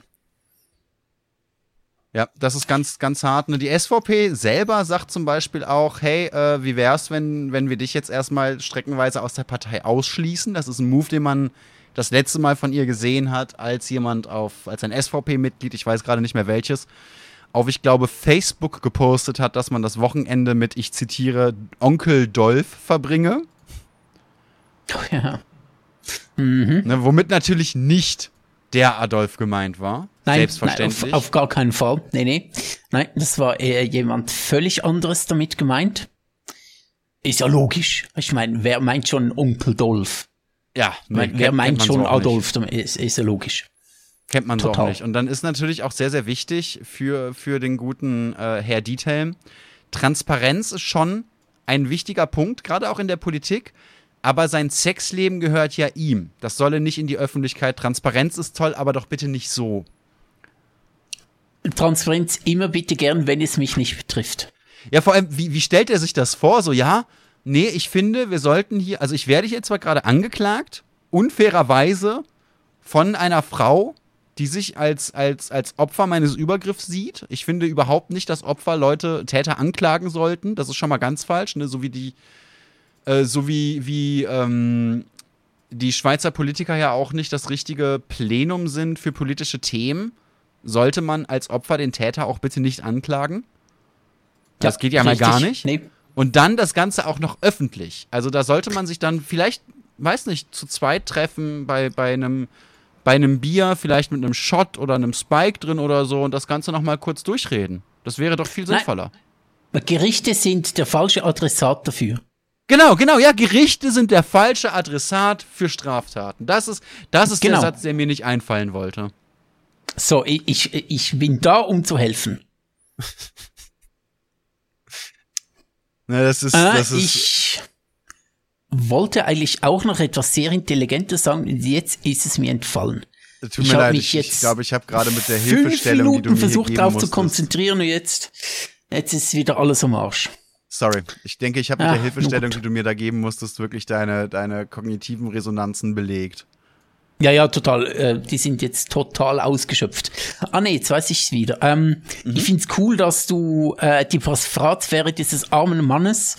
das ist ganz, ganz hart. Ne? Die SVP selber sagt zum Beispiel auch, hey, äh, wie wär's, wenn, wenn wir dich jetzt erstmal streckenweise aus der Partei ausschließen? Das ist ein Move, den man das letzte Mal von ihr gesehen hat, als jemand auf, als ein SVP-Mitglied, ich weiß gerade nicht mehr welches, auf, ich glaube, Facebook gepostet hat, dass man das Wochenende mit, ich zitiere, Onkel Dolph verbringe. <laughs> Ja. Ne? Womit natürlich nicht der Adolf gemeint war. Nein, Selbstverständlich. Nein, auf, auf gar keinen Fall. Nee, nee. Nein, das war eher jemand völlig anderes damit gemeint. Ist ja logisch. Ich meine, wer meint schon Onkel Dolph? ja, ne, wer meint so schon. Adolf? Damit Ist, ist ja logisch. Kennt man so auch Total. nicht. Und dann ist natürlich auch sehr, sehr wichtig für, für den guten äh, Herr Diethelm. Transparenz ist schon ein wichtiger Punkt, gerade auch in der Politik. Aber sein Sexleben gehört ja ihm. Das solle nicht in die Öffentlichkeit. Transparenz ist toll, aber doch bitte nicht so. Transparenz immer bitte gern, wenn es mich nicht betrifft. Ja, vor allem, wie, wie stellt er sich das vor? So, ja, nee, ich finde, wir sollten hier, also ich werde hier zwar gerade angeklagt, unfairerweise von einer Frau, die sich als, als, als Opfer meines Übergriffs sieht. Ich finde überhaupt nicht, dass Opfer Leute, Täter anklagen sollten. Das ist schon mal ganz falsch, ne? So wie die, äh, so wie, wie, ähm, die Schweizer Politiker ja auch nicht das richtige Plenum sind für politische Themen, sollte man als Opfer den Täter auch bitte nicht anklagen. Das geht ja mal richtig. gar nicht. Nee. Und dann das Ganze auch noch öffentlich. Also da sollte man sich dann vielleicht, weiß nicht, zu zweit treffen bei, bei einem bei einem Bier, vielleicht mit einem Shot oder einem Spike drin oder so und das Ganze nochmal kurz durchreden. Das wäre doch viel Nein. sinnvoller. Gerichte sind der falsche Adressat dafür. Genau, genau, ja, Gerichte sind der falsche Adressat für Straftaten. Das ist, das ist Genau. der Satz, der mir nicht einfallen wollte. So, ich, ich, ich bin da, um zu helfen. Ne, das ist, Äh, das ist, ich wollte eigentlich auch noch etwas sehr Intelligentes sagen, und jetzt ist es mir entfallen. tut ich mir hab leid, mich ich, ich jetzt glaube, ich habe gerade mit der Fünf Hilfestellung, die du Minuten mir versucht darauf zu konzentrieren und jetzt, jetzt ist wieder alles am Arsch. Sorry, ich denke, ich habe mit Ah, der Hilfestellung, die du mir da geben musstest, wirklich deine, deine kognitiven Resonanzen belegt. Ja, ja, total. Äh, die sind jetzt total ausgeschöpft. Ah nee, jetzt weiß ich's wieder. Ähm, Mhm. Ich find's cool, dass du äh, die Privatsphäre dieses armen Mannes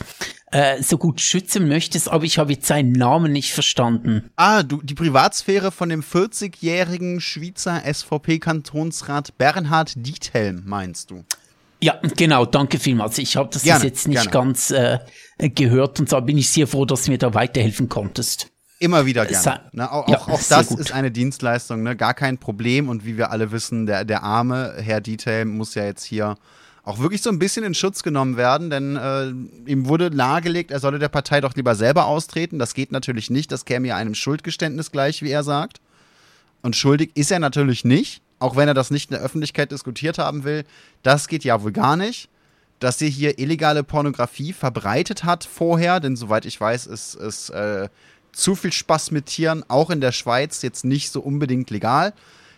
äh, so gut schützen möchtest, aber ich habe jetzt seinen Namen nicht verstanden. Ah, du, die Privatsphäre von dem 40-jährigen Schweizer SVP-Kantonsrat Bernhard Diethelm, meinst du? Ja, genau, danke vielmals. Ich habe das Gerne, jetzt nicht gerne. ganz äh, gehört und so bin ich sehr froh, dass du mir da weiterhelfen konntest. Immer wieder gerne. Ne, auch Ja, auch, das gut. ist eine Dienstleistung, ne? gar kein Problem. Und wie wir alle wissen, der, der arme Herr Diethelm muss ja jetzt hier auch wirklich so ein bisschen in Schutz genommen werden, denn äh, ihm wurde nahegelegt, er solle der Partei doch lieber selber austreten. Das geht natürlich nicht, das käme ja einem Schuldgeständnis gleich, wie er sagt. Und schuldig ist er natürlich nicht, auch wenn er das nicht in der Öffentlichkeit diskutiert haben will. Das geht ja wohl gar nicht. Dass er hier illegale Pornografie verbreitet hat vorher, denn soweit ich weiß, ist, ist äh, zu viel Spaß mit Tieren auch in der Schweiz jetzt nicht so unbedingt legal.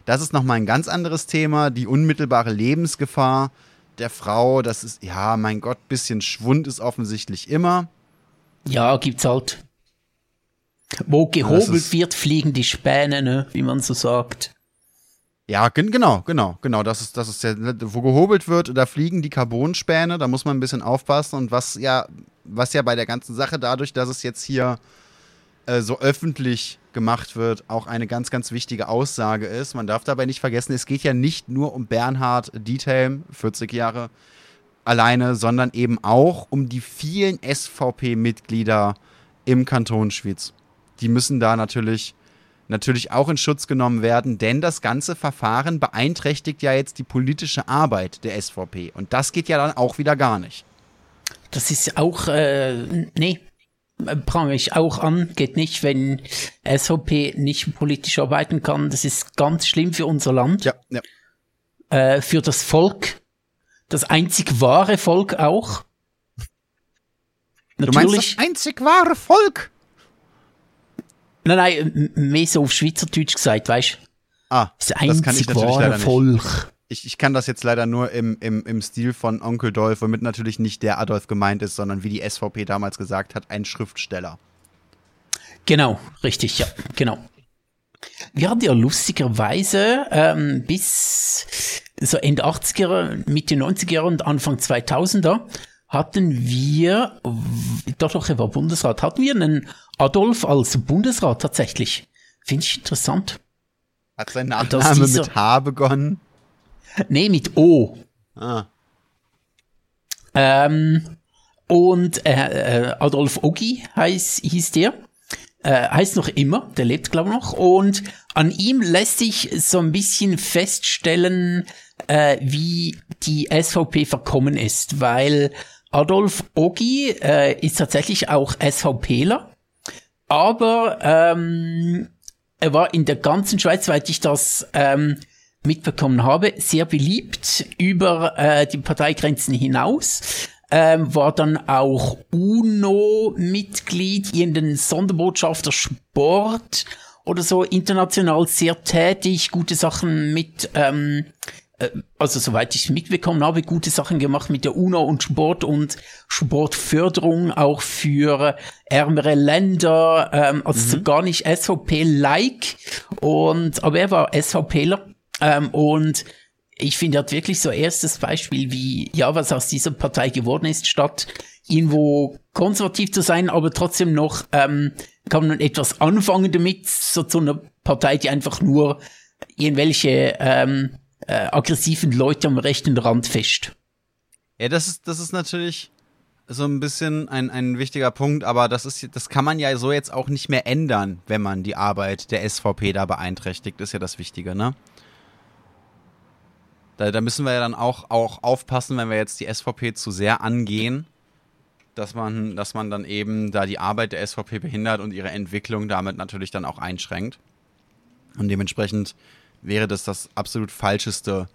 Das ist nochmal ein ganz anderes Thema. Die unmittelbare Lebensgefahr der Frau, das ist, ja, mein Gott, bisschen Schwund ist offensichtlich immer. Ja, gibt's halt. Wo gehobelt wird, fliegen die Späne, ne, wie man so sagt. Ja, gen- genau, genau, genau. Das ist, das ist der, wo gehobelt wird, da fliegen die Carbonspäne, da muss man ein bisschen aufpassen. Und was ja, was ja bei der ganzen Sache dadurch, dass es jetzt hier äh, so öffentlich gemacht wird, auch eine ganz, ganz wichtige Aussage ist. Man darf dabei nicht vergessen, es geht ja nicht nur um Bernhard Diethelm, 40 Jahre alleine, sondern eben auch um die vielen SVP-Mitglieder im Kanton Schwyz. Die müssen da natürlich natürlich auch in Schutz genommen werden, denn das ganze Verfahren beeinträchtigt ja jetzt die politische Arbeit der SVP. Und das geht ja dann auch wieder gar nicht. Das ist auch, äh, nee, prangere ich auch an, geht nicht, wenn SVP nicht politisch arbeiten kann. Das ist ganz schlimm für unser Land, Ja, ja. äh, für das Volk. das einzig wahre Volk auch. Natürlich. Du meinst das einzig wahre Volk? Nein, nein, mehr so auf Schweizerdeutsch gesagt, weißt du? Ah, das, das kann ich natürlich leider Volk. nicht. Ich, ich kann das jetzt leider nur im, im, im Stil von Onkel Dolph, womit natürlich nicht der Adolf gemeint ist, sondern wie die SVP damals gesagt hat, ein Schriftsteller. Genau, richtig, ja, genau. Wir hatten ja lustigerweise ähm, bis so Ende 80er, Mitte 90er und Anfang 2000er hatten wir, doch doch, er war Bundesrat, hatten wir einen Adolf als Bundesrat tatsächlich. Finde ich interessant. Hat sein Nachname mit H begonnen? Nee, mit O. Ah. Ähm, und äh, äh, Adolf Ogi heißt, hieß der. Äh, heißt noch immer, der lebt glaube ich noch. Und an ihm lässt sich so ein bisschen feststellen, äh, wie die SVP verkommen ist, weil Adolf Ogi äh, ist tatsächlich auch SVPler, aber ähm, er war in der ganzen Schweiz, soweit ich das ähm, mitbekommen habe, sehr beliebt über äh, die Parteigrenzen hinaus. Ähm, war dann auch UNO-Mitglied in den Sonderbotschafter Sport oder so international sehr tätig, gute Sachen mit ähm, äh, also soweit ich mitbekommen habe, gute Sachen gemacht mit der UNO und Sport und Sportförderung auch für ärmere Länder, ähm, also mhm. so gar nicht SVP-like und aber er war SVPler ähm, und ich finde, er hat wirklich so erstes Beispiel, wie, ja, was aus dieser Partei geworden ist, statt irgendwo konservativ zu sein, aber trotzdem noch, ähm, kann man etwas anfangen damit, so zu einer Partei, die einfach nur irgendwelche ähm, äh, aggressiven Leute am rechten Rand fischt. Ja, das ist, das ist natürlich so ein bisschen ein, ein wichtiger Punkt, aber das ist, das kann man ja so jetzt auch nicht mehr ändern, wenn man die Arbeit der SVP da beeinträchtigt, ist ja das Wichtige, ne? Da, da müssen wir ja dann auch, auch aufpassen, wenn wir jetzt die SVP zu sehr angehen, dass man, dass man dann eben da die Arbeit der SVP behindert und ihre Entwicklung damit natürlich dann auch einschränkt. Und dementsprechend wäre das das absolut Falscheste,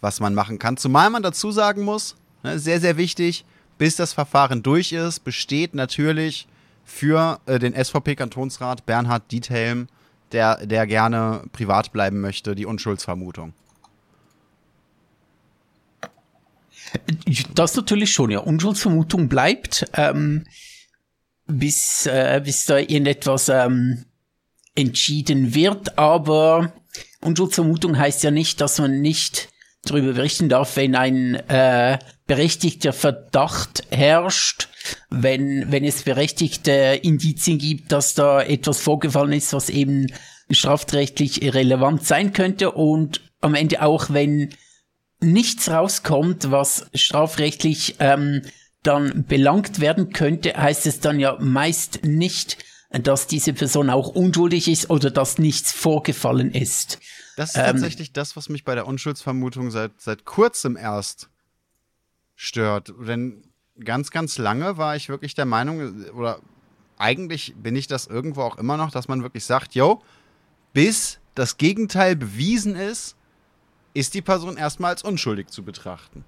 was man machen kann. Zumal man dazu sagen muss, ne, sehr, sehr wichtig, bis das Verfahren durch ist, besteht natürlich für äh, den SVP-Kantonsrat Bernhard Diethelm, der, der gerne privat bleiben möchte, die Unschuldsvermutung. Das natürlich schon, ja. Unschuldsvermutung bleibt, ähm, bis, äh, bis da irgendetwas ähm, entschieden wird, aber Unschuldsvermutung heißt ja nicht, dass man nicht darüber berichten darf, wenn ein äh, berechtigter Verdacht herrscht, wenn, wenn es berechtigte Indizien gibt, dass da etwas vorgefallen ist, was eben strafrechtlich relevant sein könnte und am Ende auch, wenn nichts rauskommt, was strafrechtlich ähm, dann belangt werden könnte, heißt es dann ja meist nicht, dass diese Person auch unschuldig ist oder dass nichts vorgefallen ist. Das ist ähm, tatsächlich das, was mich bei der Unschuldsvermutung seit, seit kurzem erst stört. Denn ganz, ganz lange war ich wirklich der Meinung, oder eigentlich bin ich das irgendwo auch immer noch, dass man wirklich sagt, yo, bis das Gegenteil bewiesen ist, ist die Person erstmal als unschuldig zu betrachten.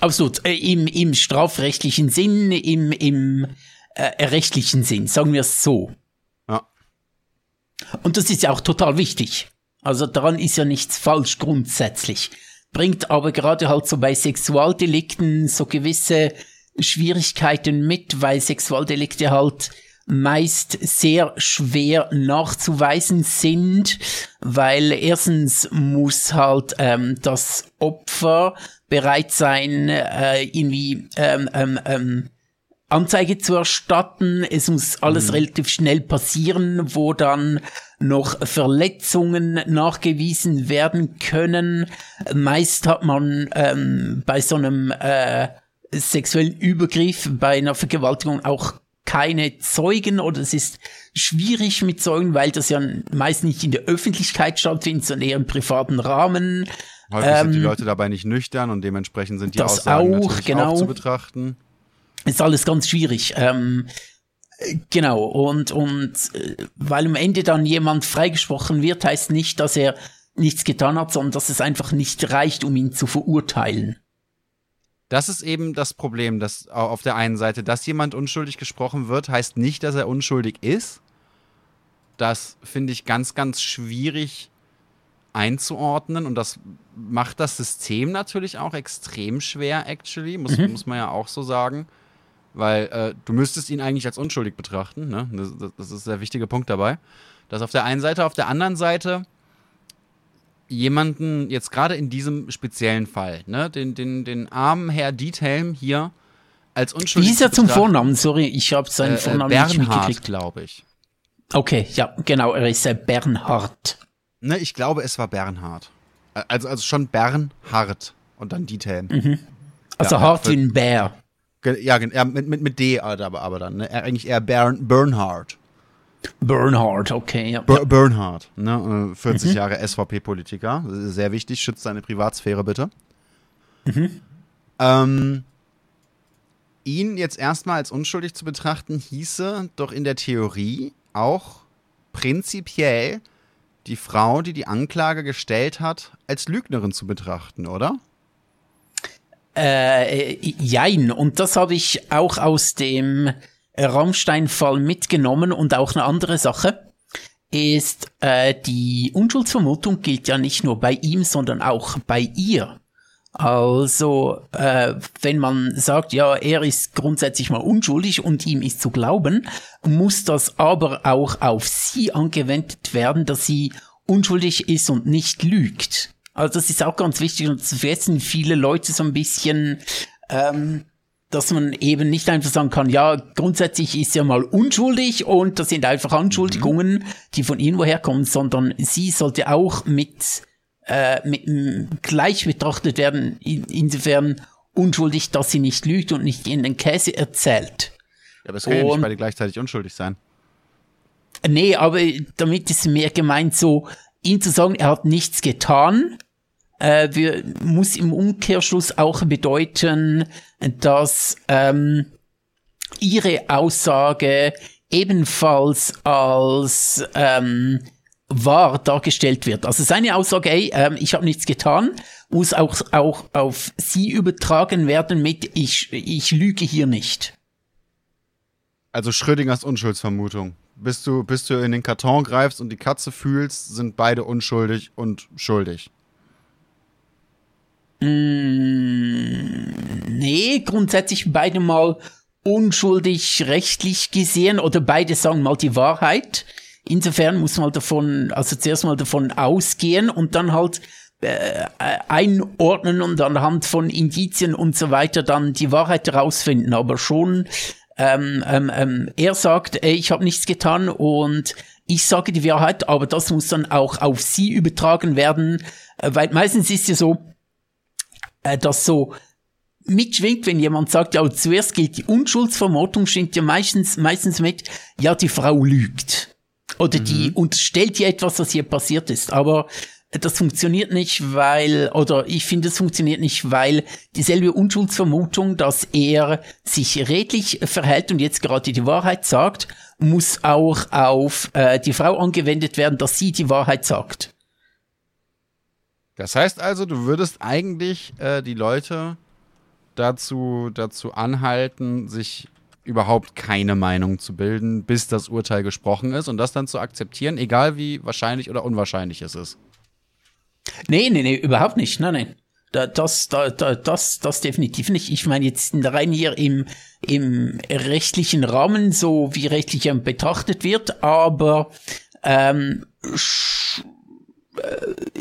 Absolut. Äh, Im, Im strafrechtlichen Sinn, im, im äh, rechtlichen Sinn, sagen wir es so. Ja. Und das ist ja auch total wichtig. Also daran ist ja nichts falsch grundsätzlich. Bringt aber gerade halt so bei Sexualdelikten so gewisse Schwierigkeiten mit, weil Sexualdelikte halt meist sehr schwer nachzuweisen sind, weil erstens muss halt ähm, das Opfer bereit sein, äh, irgendwie ähm, ähm, ähm, Anzeige zu erstatten. Es muss alles mhm. relativ schnell passieren, wo dann noch Verletzungen nachgewiesen werden können. Meist hat man ähm, bei so einem äh, sexuellen Übergriff, bei einer Vergewaltigung auch keine Zeugen oder es ist schwierig mit Zeugen, weil das ja meist nicht in der Öffentlichkeit stattfindet, sondern eher im privaten Rahmen. Häufig ähm, sind die ähm, Leute dabei nicht nüchtern und dementsprechend sind die Aussagen auch, natürlich genau. auch zu betrachten. Ist alles ganz schwierig. Ähm, genau, und, und äh, weil am Ende dann jemand freigesprochen wird, heißt nicht, dass er nichts getan hat, sondern dass es einfach nicht reicht, um ihn zu verurteilen. das ist eben das Problem, dass auf der einen Seite, dass jemand unschuldig gesprochen wird, heißt nicht, dass er unschuldig ist. Das finde ich ganz, ganz schwierig einzuordnen und das macht das System natürlich auch extrem schwer, actually, muss, mhm. muss man ja auch so sagen. Weil äh, du müsstest ihn eigentlich als unschuldig betrachten, ne? Das, das ist der wichtige Punkt dabei. Das auf der einen Seite, auf der anderen Seite jemanden, jetzt gerade in diesem speziellen Fall, ne, den, den, den armen Herr Diethelm hier als unschuldig. Wie ist er zum Vornamen? Sorry, ich habe seinen äh, äh Vornamen Bernhard, nicht mitgekriegt. glaube ich. Okay, ja, genau, er ist der Bernhard. Ne, ich glaube, es war Bernhard. Also, also schon Bernhard und dann Diethelm. Mhm. Also ja, hart wie ein Bär. Ja, mit, mit, mit D aber, aber dann, ne? Eigentlich eher Bern, Bernhard. Bernhard, okay. Ja. Ber Bernhard, ne, 40 mhm. Jahre SVP-Politiker. Sehr wichtig, schützt seine Privatsphäre bitte. Mhm. Ähm, ihn jetzt erstmal als unschuldig zu betrachten, hieße doch in der Theorie auch prinzipiell die Frau, die die Anklage gestellt hat, als Lügnerin zu betrachten, oder? Äh, jein. Und das habe ich auch aus dem Rammstein-Fall mitgenommen und auch eine andere Sache ist, äh, die Unschuldsvermutung gilt ja nicht nur bei ihm, sondern auch bei ihr. Also, äh, wenn man sagt, ja, er ist grundsätzlich mal unschuldig und ihm ist zu glauben, muss das aber auch auf sie angewendet werden, dass sie unschuldig ist und nicht lügt. Also das ist auch ganz wichtig und das vergessen viele Leute so ein bisschen, ähm, dass man eben nicht einfach sagen kann, ja, grundsätzlich ist sie ja mal unschuldig und das sind einfach Anschuldigungen, mhm. die von irgendwoher kommen, sondern sie sollte auch mit, äh, mit gleich betrachtet werden, in, insofern unschuldig, dass sie nicht lügt und nicht in den Käse erzählt. Ja, aber es kann und, ja nicht beide gleichzeitig unschuldig sein. Nee, aber damit ist mehr gemeint so, ihm zu sagen, er hat nichts getan, äh, wir, muss im Umkehrschluss auch bedeuten, dass ähm, ihre Aussage ebenfalls als ähm, wahr dargestellt wird. Also seine Aussage, ey, ähm, ich habe nichts getan, muss auch, auch auf sie übertragen werden mit ich, ich lüge hier nicht. Also Schrödingers Unschuldsvermutung. Bis du, bis du in den Karton greifst und die Katze fühlst, sind beide unschuldig und schuldig. Mm, nee, grundsätzlich beide mal unschuldig rechtlich gesehen oder beide sagen mal die Wahrheit. Insofern muss man davon, also zuerst mal davon ausgehen und dann halt äh, einordnen und anhand von Indizien und so weiter dann die Wahrheit herausfinden. Aber schon, ähm, ähm, ähm, er sagt, ey, ich habe nichts getan und ich sage die Wahrheit, aber das muss dann auch auf sie übertragen werden, äh, weil meistens ist ja so, äh, das so mitschwingt, wenn jemand sagt, ja, zuerst gilt die Unschuldsvermutung, schwingt ja meistens, meistens mit, ja, die Frau lügt. Oder mhm. die unterstellt ihr etwas, was hier passiert ist. Aber das funktioniert nicht, weil, oder ich finde, es funktioniert nicht, weil dieselbe Unschuldsvermutung, dass er sich redlich verhält und jetzt gerade die Wahrheit sagt, muss auch auf äh, die Frau angewendet werden, dass sie die Wahrheit sagt. Das heißt also, du würdest eigentlich äh, die Leute dazu, dazu anhalten, sich überhaupt keine Meinung zu bilden, bis das Urteil gesprochen ist und das dann zu akzeptieren, egal wie wahrscheinlich oder unwahrscheinlich es ist. Nee, nee, nee, überhaupt nicht. Nein, nein. Das, das, das, das definitiv nicht. Ich meine jetzt rein hier im, im rechtlichen Rahmen, so wie rechtlich betrachtet wird, aber ähm, äh,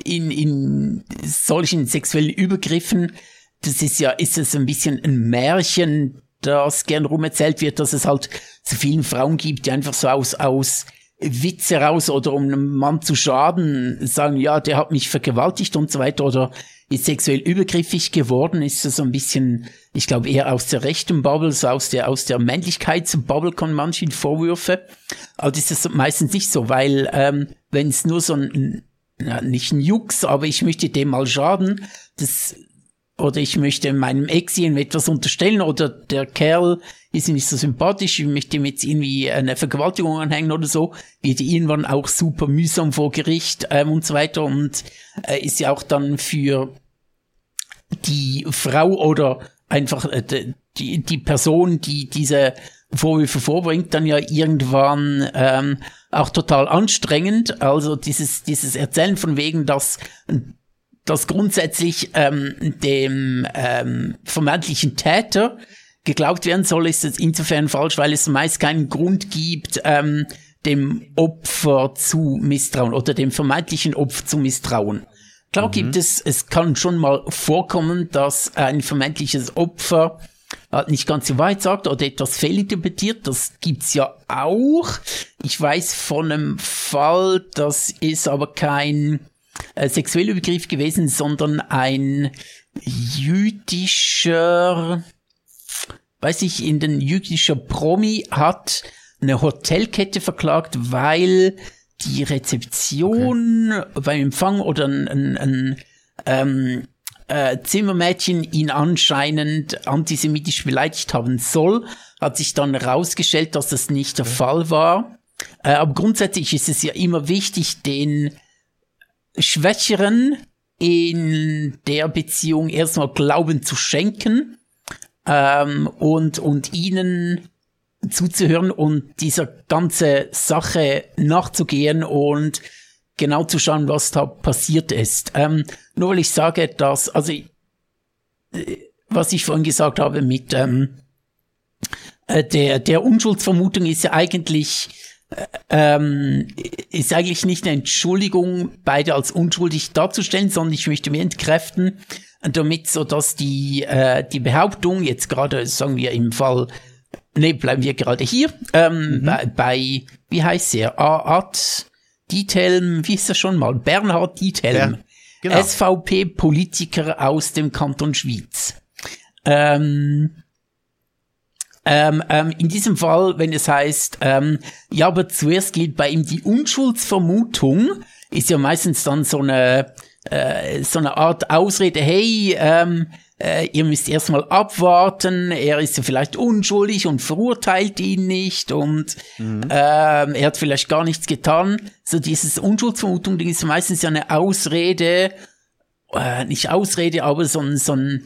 in, in solchen sexuellen Übergriffen, das ist ja, ist es ein bisschen ein Märchen, das gern rumerzählt wird, dass es halt so vielen Frauen gibt, die einfach so aus, aus Witz heraus oder um einem Mann zu schaden, sagen, ja, der hat mich vergewaltigt und so weiter oder ist sexuell übergriffig geworden, ist das so ein bisschen, ich glaube, eher aus der rechten Bubble, so aus der, aus der Männlichkeitsbubble kommen manche Vorwürfe. Aber das ist meistens nicht so, weil ähm, wenn es nur so ein ja, nicht ein Jux, aber ich möchte dem mal schaden, das, oder ich möchte meinem Ex etwas unterstellen, oder der Kerl ist nicht so sympathisch, ich möchte ihm jetzt irgendwie eine Vergewaltigung anhängen oder so, wird irgendwann auch super mühsam vor Gericht ähm, und so weiter. Und äh, ist ja auch dann für die Frau oder einfach äh, die, die Person, die diese Vorwürfe vorbringt, dann ja irgendwann ähm, auch total anstrengend. Also dieses, dieses Erzählen von wegen, dass dass grundsätzlich ähm, dem ähm, vermeintlichen Täter geglaubt werden soll, ist es insofern falsch, weil es meist keinen Grund gibt, ähm, dem Opfer zu misstrauen oder dem vermeintlichen Opfer zu misstrauen. Klar mhm. gibt es, es kann schon mal vorkommen, dass ein vermeintliches Opfer nicht ganz so weit sagt oder etwas fehlinterpretiert. Das gibt's ja auch. Ich weiß von einem Fall, das ist aber kein äh, sexueller Begriff gewesen, sondern ein jüdischer, weiß ich, in den jüdischer Promi hat eine Hotelkette verklagt, weil die Rezeption okay. beim Empfang oder ein, ein, ein ähm, äh, Zimmermädchen ihn anscheinend antisemitisch beleidigt haben soll, hat sich dann herausgestellt, dass das nicht der. Fall war. Äh, aber grundsätzlich ist es ja immer wichtig, den Schwächeren in der Beziehung erstmal Glauben zu schenken ähm, und, und ihnen zuzuhören und dieser ganze Sache nachzugehen und genau zu schauen, was da passiert ist. Ähm, nur weil ich sage, dass, also, äh, was ich vorhin gesagt habe mit ähm, äh, der, der Unschuldsvermutung ist ja eigentlich ähm, ist eigentlich nicht eine Entschuldigung, beide als unschuldig darzustellen, sondern ich möchte mir entkräften, damit so dass die äh, die Behauptung jetzt gerade sagen wir im Fall ne bleiben wir gerade hier ähm, mhm. bei, bei wie heißt er Art Diethelm wie ist er schon mal? Bernhard Diethelm. Ja, genau. SVP Politiker aus dem Kanton Schwyz. Ähm, ähm, ähm, in diesem Fall, wenn es heißt, ähm, ja, aber zuerst gilt bei ihm die Unschuldsvermutung, ist ja meistens dann so eine, äh, so eine Art Ausrede, hey, ähm, äh, ihr müsst erstmal abwarten, er ist ja vielleicht unschuldig und verurteilt ihn nicht und mhm. ähm, er hat vielleicht gar nichts getan. So dieses Unschuldsvermutung ist meistens ja eine Ausrede, äh, nicht Ausrede, aber so ein, so ein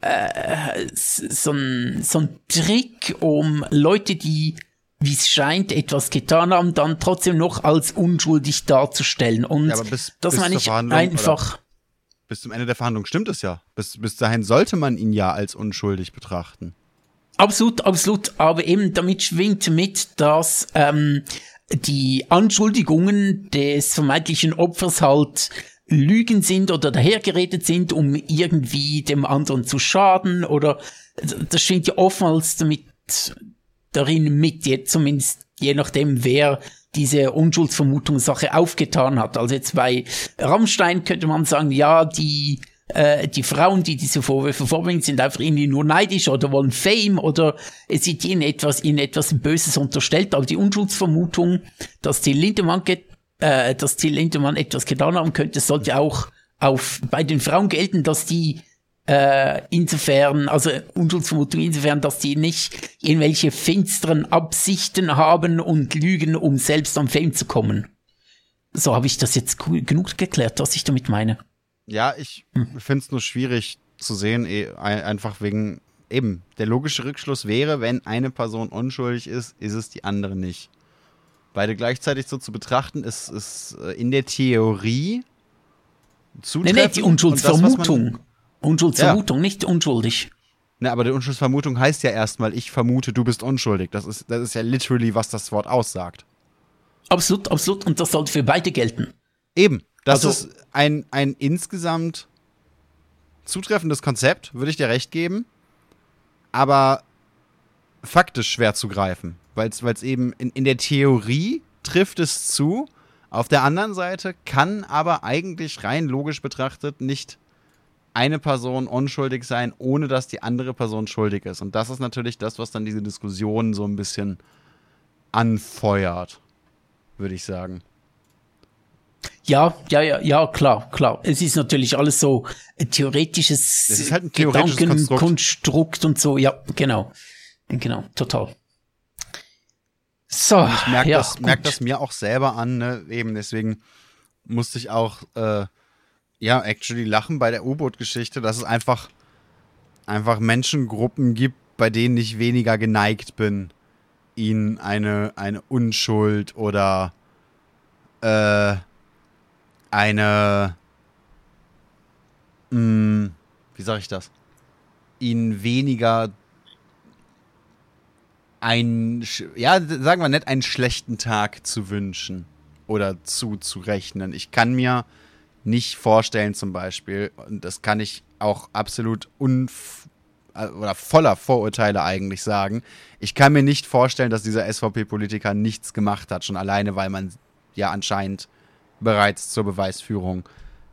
äh, so, ein, so ein Trick, um Leute, die wie es scheint, etwas getan haben, dann trotzdem noch als unschuldig darzustellen. Und ja, bis, das meine ich einfach. Bis zum Ende der Verhandlung stimmt es ja. Bis, bis dahin sollte man ihn ja als unschuldig betrachten. Absolut, absolut. Aber eben damit schwingt mit, dass ähm, die Anschuldigungen des vermeintlichen Opfers halt Lügen sind oder dahergeredet sind, um irgendwie dem anderen zu schaden oder das schwingt ja oftmals damit darin mit, jetzt zumindest je nachdem, wer diese Unschuldsvermutungssache aufgetan hat. Also jetzt bei Rammstein könnte man sagen, ja, die äh, die Frauen, die diese Vorwürfe vorbringen, sind einfach irgendwie nur neidisch oder wollen Fame oder es sieht ihnen etwas, ihnen etwas Böses unterstellt. Aber die Unschuldsvermutung, dass die Lindemann äh, dass Till Lindemann etwas getan haben könnte, sollte auch auf, bei den Frauen gelten, dass die äh, insofern, also Unschuldsvermutung insofern, dass die nicht irgendwelche finsteren Absichten haben und lügen, um selbst am Fame zu kommen. So habe ich das jetzt genug geklärt, was ich damit meine. Ja, ich hm. finde es nur schwierig zu sehen, eh, einfach wegen eben, der logische Rückschluss wäre, wenn eine Person unschuldig ist, ist es die andere nicht beide gleichzeitig so zu betrachten, ist, ist äh, in der Theorie zutreffend. Nee, nee, die Unschuldsvermutung. Unschuldsvermutung, ja. nicht unschuldig. Ne, aber die Unschuldsvermutung heißt ja erstmal, ich vermute, du bist unschuldig. Das ist, das ist ja literally, was das Wort aussagt. Absolut, absolut. Und das sollte für beide gelten. Eben. Das also, ist ein, ein insgesamt zutreffendes Konzept, würde ich dir recht geben. Aber faktisch schwer zu greifen weil es eben in, in der Theorie trifft es zu. Auf der anderen Seite kann aber eigentlich rein logisch betrachtet nicht eine Person unschuldig sein, ohne dass die andere Person schuldig ist. Und das ist natürlich das, was dann diese Diskussion so ein bisschen anfeuert, würde ich sagen. Ja, ja, ja, ja, klar, klar. Es ist natürlich alles so ein theoretisches, ist halt ein theoretisches Gedankenkonstrukt und so. Ja, genau, genau, total. So, ich merke ja, das, merk das mir auch selber an, ne? eben deswegen musste ich auch, äh, ja, actually lachen bei der U-Boot-Geschichte, dass es einfach, einfach Menschengruppen gibt, bei denen ich weniger geneigt bin, ihnen eine, eine Unschuld oder äh, eine, mh, hm, wie sage ich das? Ihnen weniger ein, ja, sagen wir nicht, einen schlechten Tag zu wünschen oder zuzurechnen. Ich kann mir nicht vorstellen, zum Beispiel, und das kann ich auch absolut unf äh, oder voller Vorurteile eigentlich sagen. Ich kann mir nicht vorstellen, dass dieser SVP-Politiker nichts gemacht hat, schon alleine, weil man ja anscheinend bereits zur Beweisführung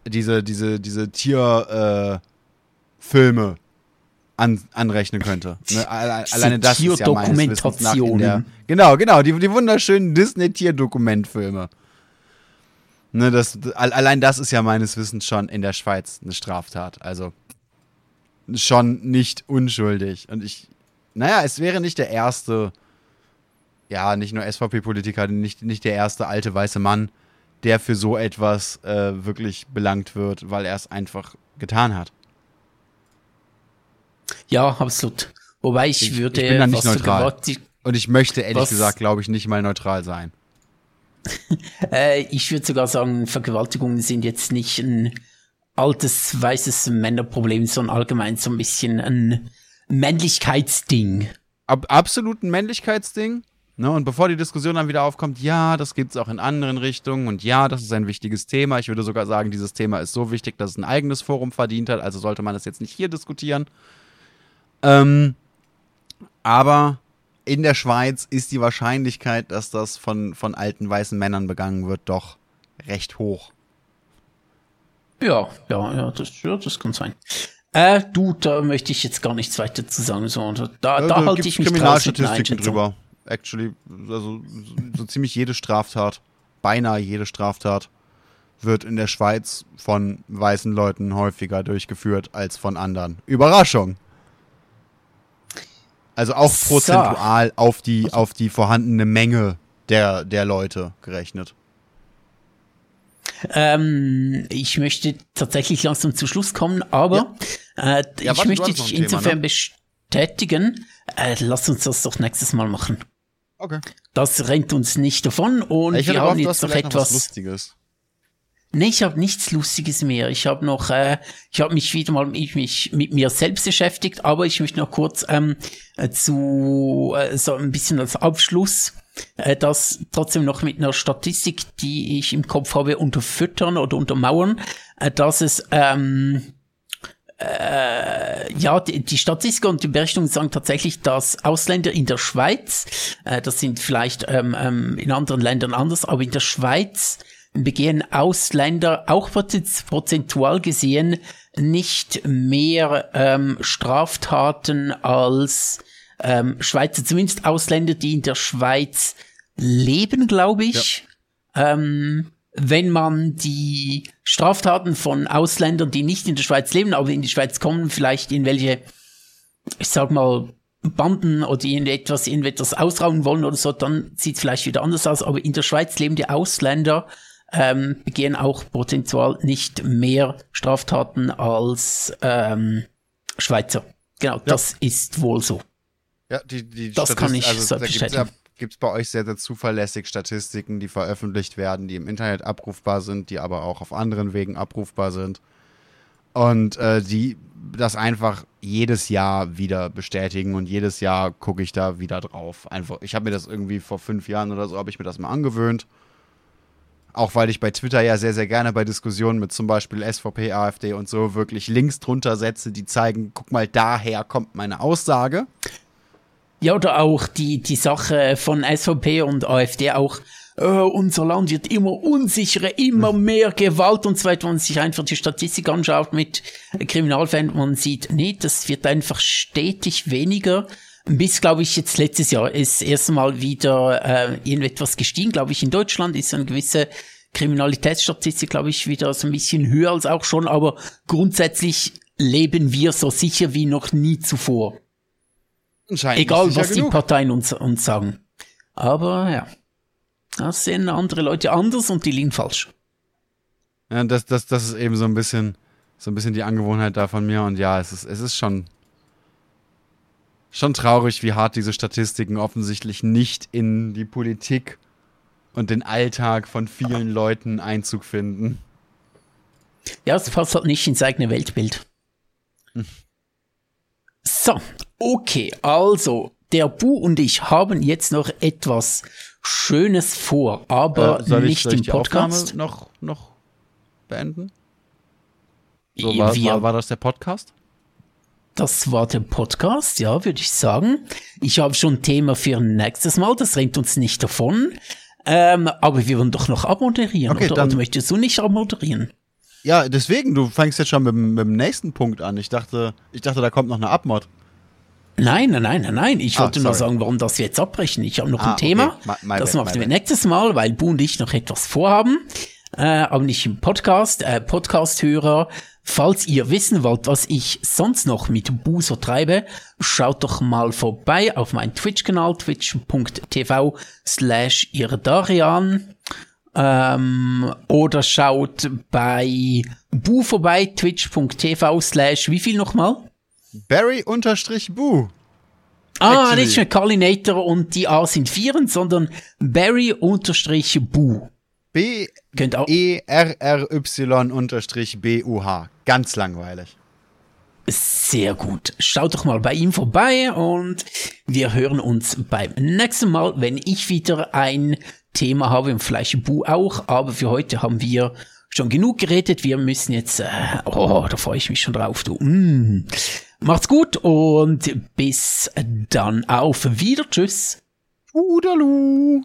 diese, diese, diese Tierfilme äh, an, anrechnen könnte. Ne? Alleine das ist ja meines Wissens nach in der, Genau, genau, die, die wunderschönen Disney-Tierdokumentfilme. Ne, das, allein das ist ja meines Wissens schon in der Schweiz eine Straftat. Also schon nicht unschuldig. Und ich, naja, es wäre nicht der erste, ja, nicht nur SVP-Politiker, nicht, nicht der erste alte weiße Mann, der für so etwas äh, wirklich belangt wird, weil er es einfach getan hat. Ja, absolut. Wobei ich, ich würde. Ich bin da nicht neutral. Und ich möchte ehrlich gesagt, glaube ich, nicht mal neutral sein. <laughs> äh, ich würde sogar sagen, Vergewaltigungen sind jetzt nicht ein altes weißes Männerproblem, sondern allgemein so ein bisschen ein Männlichkeitsding. Ab, absolut ein Männlichkeitsding. Ne, und bevor die Diskussion dann wieder aufkommt, ja, das gibt es auch in anderen Richtungen und ja, das ist ein wichtiges Thema. Ich würde sogar sagen, dieses Thema ist so wichtig, dass es ein eigenes Forum verdient hat, also sollte man es jetzt nicht hier diskutieren. Ähm, aber in der Schweiz ist die Wahrscheinlichkeit, dass das von, von alten weißen Männern begangen wird, doch recht hoch. Ja, ja, ja, das, ja, das kann sein. Äh, du, da möchte ich jetzt gar nichts weiter zu sagen. So, da, da, da halte ich mich Kriminalstatistiken drüber. Actually, also so ziemlich jede Straftat, beinahe jede Straftat, wird in der Schweiz von weißen Leuten häufiger durchgeführt als von anderen. Überraschung! Also auch prozentual so. auf die, auf die vorhandene Menge der, der Leute gerechnet. Ähm, ich möchte tatsächlich langsam zum Schluss kommen, aber ja. Äh, ja, ich möchte dich insofern Thema, ne? bestätigen. Äh, lass uns das doch nächstes Mal machen. Okay. Das rennt uns nicht davon und ich wir haben jetzt noch etwas Lustiges. Nee, ich habe nichts Lustiges mehr. Ich habe noch, äh, ich habe mich wieder mal ich mich mit mir selbst beschäftigt, aber ich möchte noch kurz ähm, zu äh, so ein bisschen als Abschluss äh, das trotzdem noch mit einer Statistik, die ich im Kopf habe, unterfüttern oder untermauern, äh, dass es ähm, äh, ja, die, die Statistik und die Berichtungen sagen tatsächlich, dass Ausländer in der Schweiz, äh, das sind vielleicht ähm, ähm, in anderen Ländern anders, aber in der Schweiz begehen Ausländer auch prozentual gesehen nicht mehr ähm, Straftaten als ähm, Schweizer, zumindest Ausländer, die in der Schweiz leben, glaube ich. Ja. Ähm, wenn man die Straftaten von Ausländern, die nicht in der Schweiz leben, aber in die Schweiz kommen, vielleicht in welche, ich sag mal, Banden oder irgendetwas, irgendetwas ausrauben wollen oder so, dann sieht es vielleicht wieder anders aus. Aber in der Schweiz lebende Ausländer ähm, begehen auch prozentual nicht mehr Straftaten als ähm, Schweizer. Genau, ja. das ist wohl so. Ja, die, die das kann ich also, da gibt's ja, gibt's bei euch sehr, sehr zuverlässig Statistiken, die veröffentlicht werden, die im Internet abrufbar sind, die aber auch auf anderen Wegen abrufbar sind. Und äh, die das einfach jedes Jahr wieder bestätigen und jedes Jahr gucke ich da wieder drauf. Einfach, ich habe mir das irgendwie vor fünf Jahren oder so, habe ich mir das mal angewöhnt. Auch weil ich bei Twitter ja sehr, sehr gerne bei Diskussionen mit zum Beispiel SVP, AfD und so wirklich Links drunter setze, die zeigen, guck mal, daher kommt meine Aussage. Ja, oder auch die, die Sache von SVP und AfD auch, äh, unser Land wird immer unsicherer, immer hm. mehr Gewalt und so weiter. Wenn man sich einfach die Statistik anschaut mit Kriminalfällen, man sieht, nee, das wird einfach stetig weniger. Bis, glaube ich, jetzt letztes Jahr ist erst mal wieder äh, irgendetwas gestiegen, glaube ich, in Deutschland ist eine gewisse Kriminalitätsstatistik, glaube ich, wieder so ein bisschen höher als auch schon, aber grundsätzlich leben wir so sicher wie noch nie zuvor. Egal, was genug. die Parteien uns, uns sagen. Aber ja, das sehen andere Leute anders und die liegen falsch. Ja, das, das, das ist eben so ein bisschen, so ein bisschen die Angewohnheit da von mir und ja, es ist, es ist schon, Schon traurig, wie hart diese Statistiken offensichtlich nicht in die Politik und den Alltag von vielen Leuten Einzug finden. Ja, es passt halt nicht ins eigene Weltbild. So, okay, also der Bu und ich haben jetzt noch etwas Schönes vor, aber Äh, nicht ich im Podcast. Aufnahme noch, noch beenden? So, war, Wir- war, war das der Podcast? Das war der Podcast, ja, würde ich sagen. Ich habe schon ein Thema für nächstes Mal, das rennt uns nicht davon. Ähm, aber wir wollen doch noch abmoderieren, Okay, oder? dann- oder möchtest du nicht abmoderieren? Ja, deswegen, du fängst jetzt schon mit, dem- mit dem nächsten Punkt an. Ich dachte, ich dachte, da kommt noch eine Abmod. Nein, nein, nein, nein, nein. Ich Ah, wollte nur sorry. sagen, warum das wir jetzt abbrechen. Ich habe noch Ah, ein Thema. okay. My- my das bad, machen wir nächstes Mal, weil Bu und ich noch etwas vorhaben. Äh, aber nicht im Podcast. Äh, Podcast-Hörer, falls ihr wissen wollt, was ich sonst noch mit Bu so treibe, schaut doch mal vorbei auf meinen Twitch-Kanal, twitch.tv slash irdarian. Ähm, oder schaut bei Bu vorbei, twitch.tv slash wie viel nochmal? Barry unterstrich Bu. Ah, Actually. nicht mehr Carlinator und die A sind Vieren, sondern Barry unterstrich Bu. Könnt auch B-E-R-R-Y unterstrich B-U-H. Ganz langweilig. sehr gut. Schaut doch mal bei ihm vorbei und wir hören uns beim nächsten Mal, wenn ich wieder ein Thema habe und vielleicht Bu auch. Aber für heute haben wir schon genug geredet. Wir müssen jetzt, äh, oh, da freue ich mich schon drauf, du. Mm. Macht's gut und bis dann auf wieder. Tschüss. Udalu.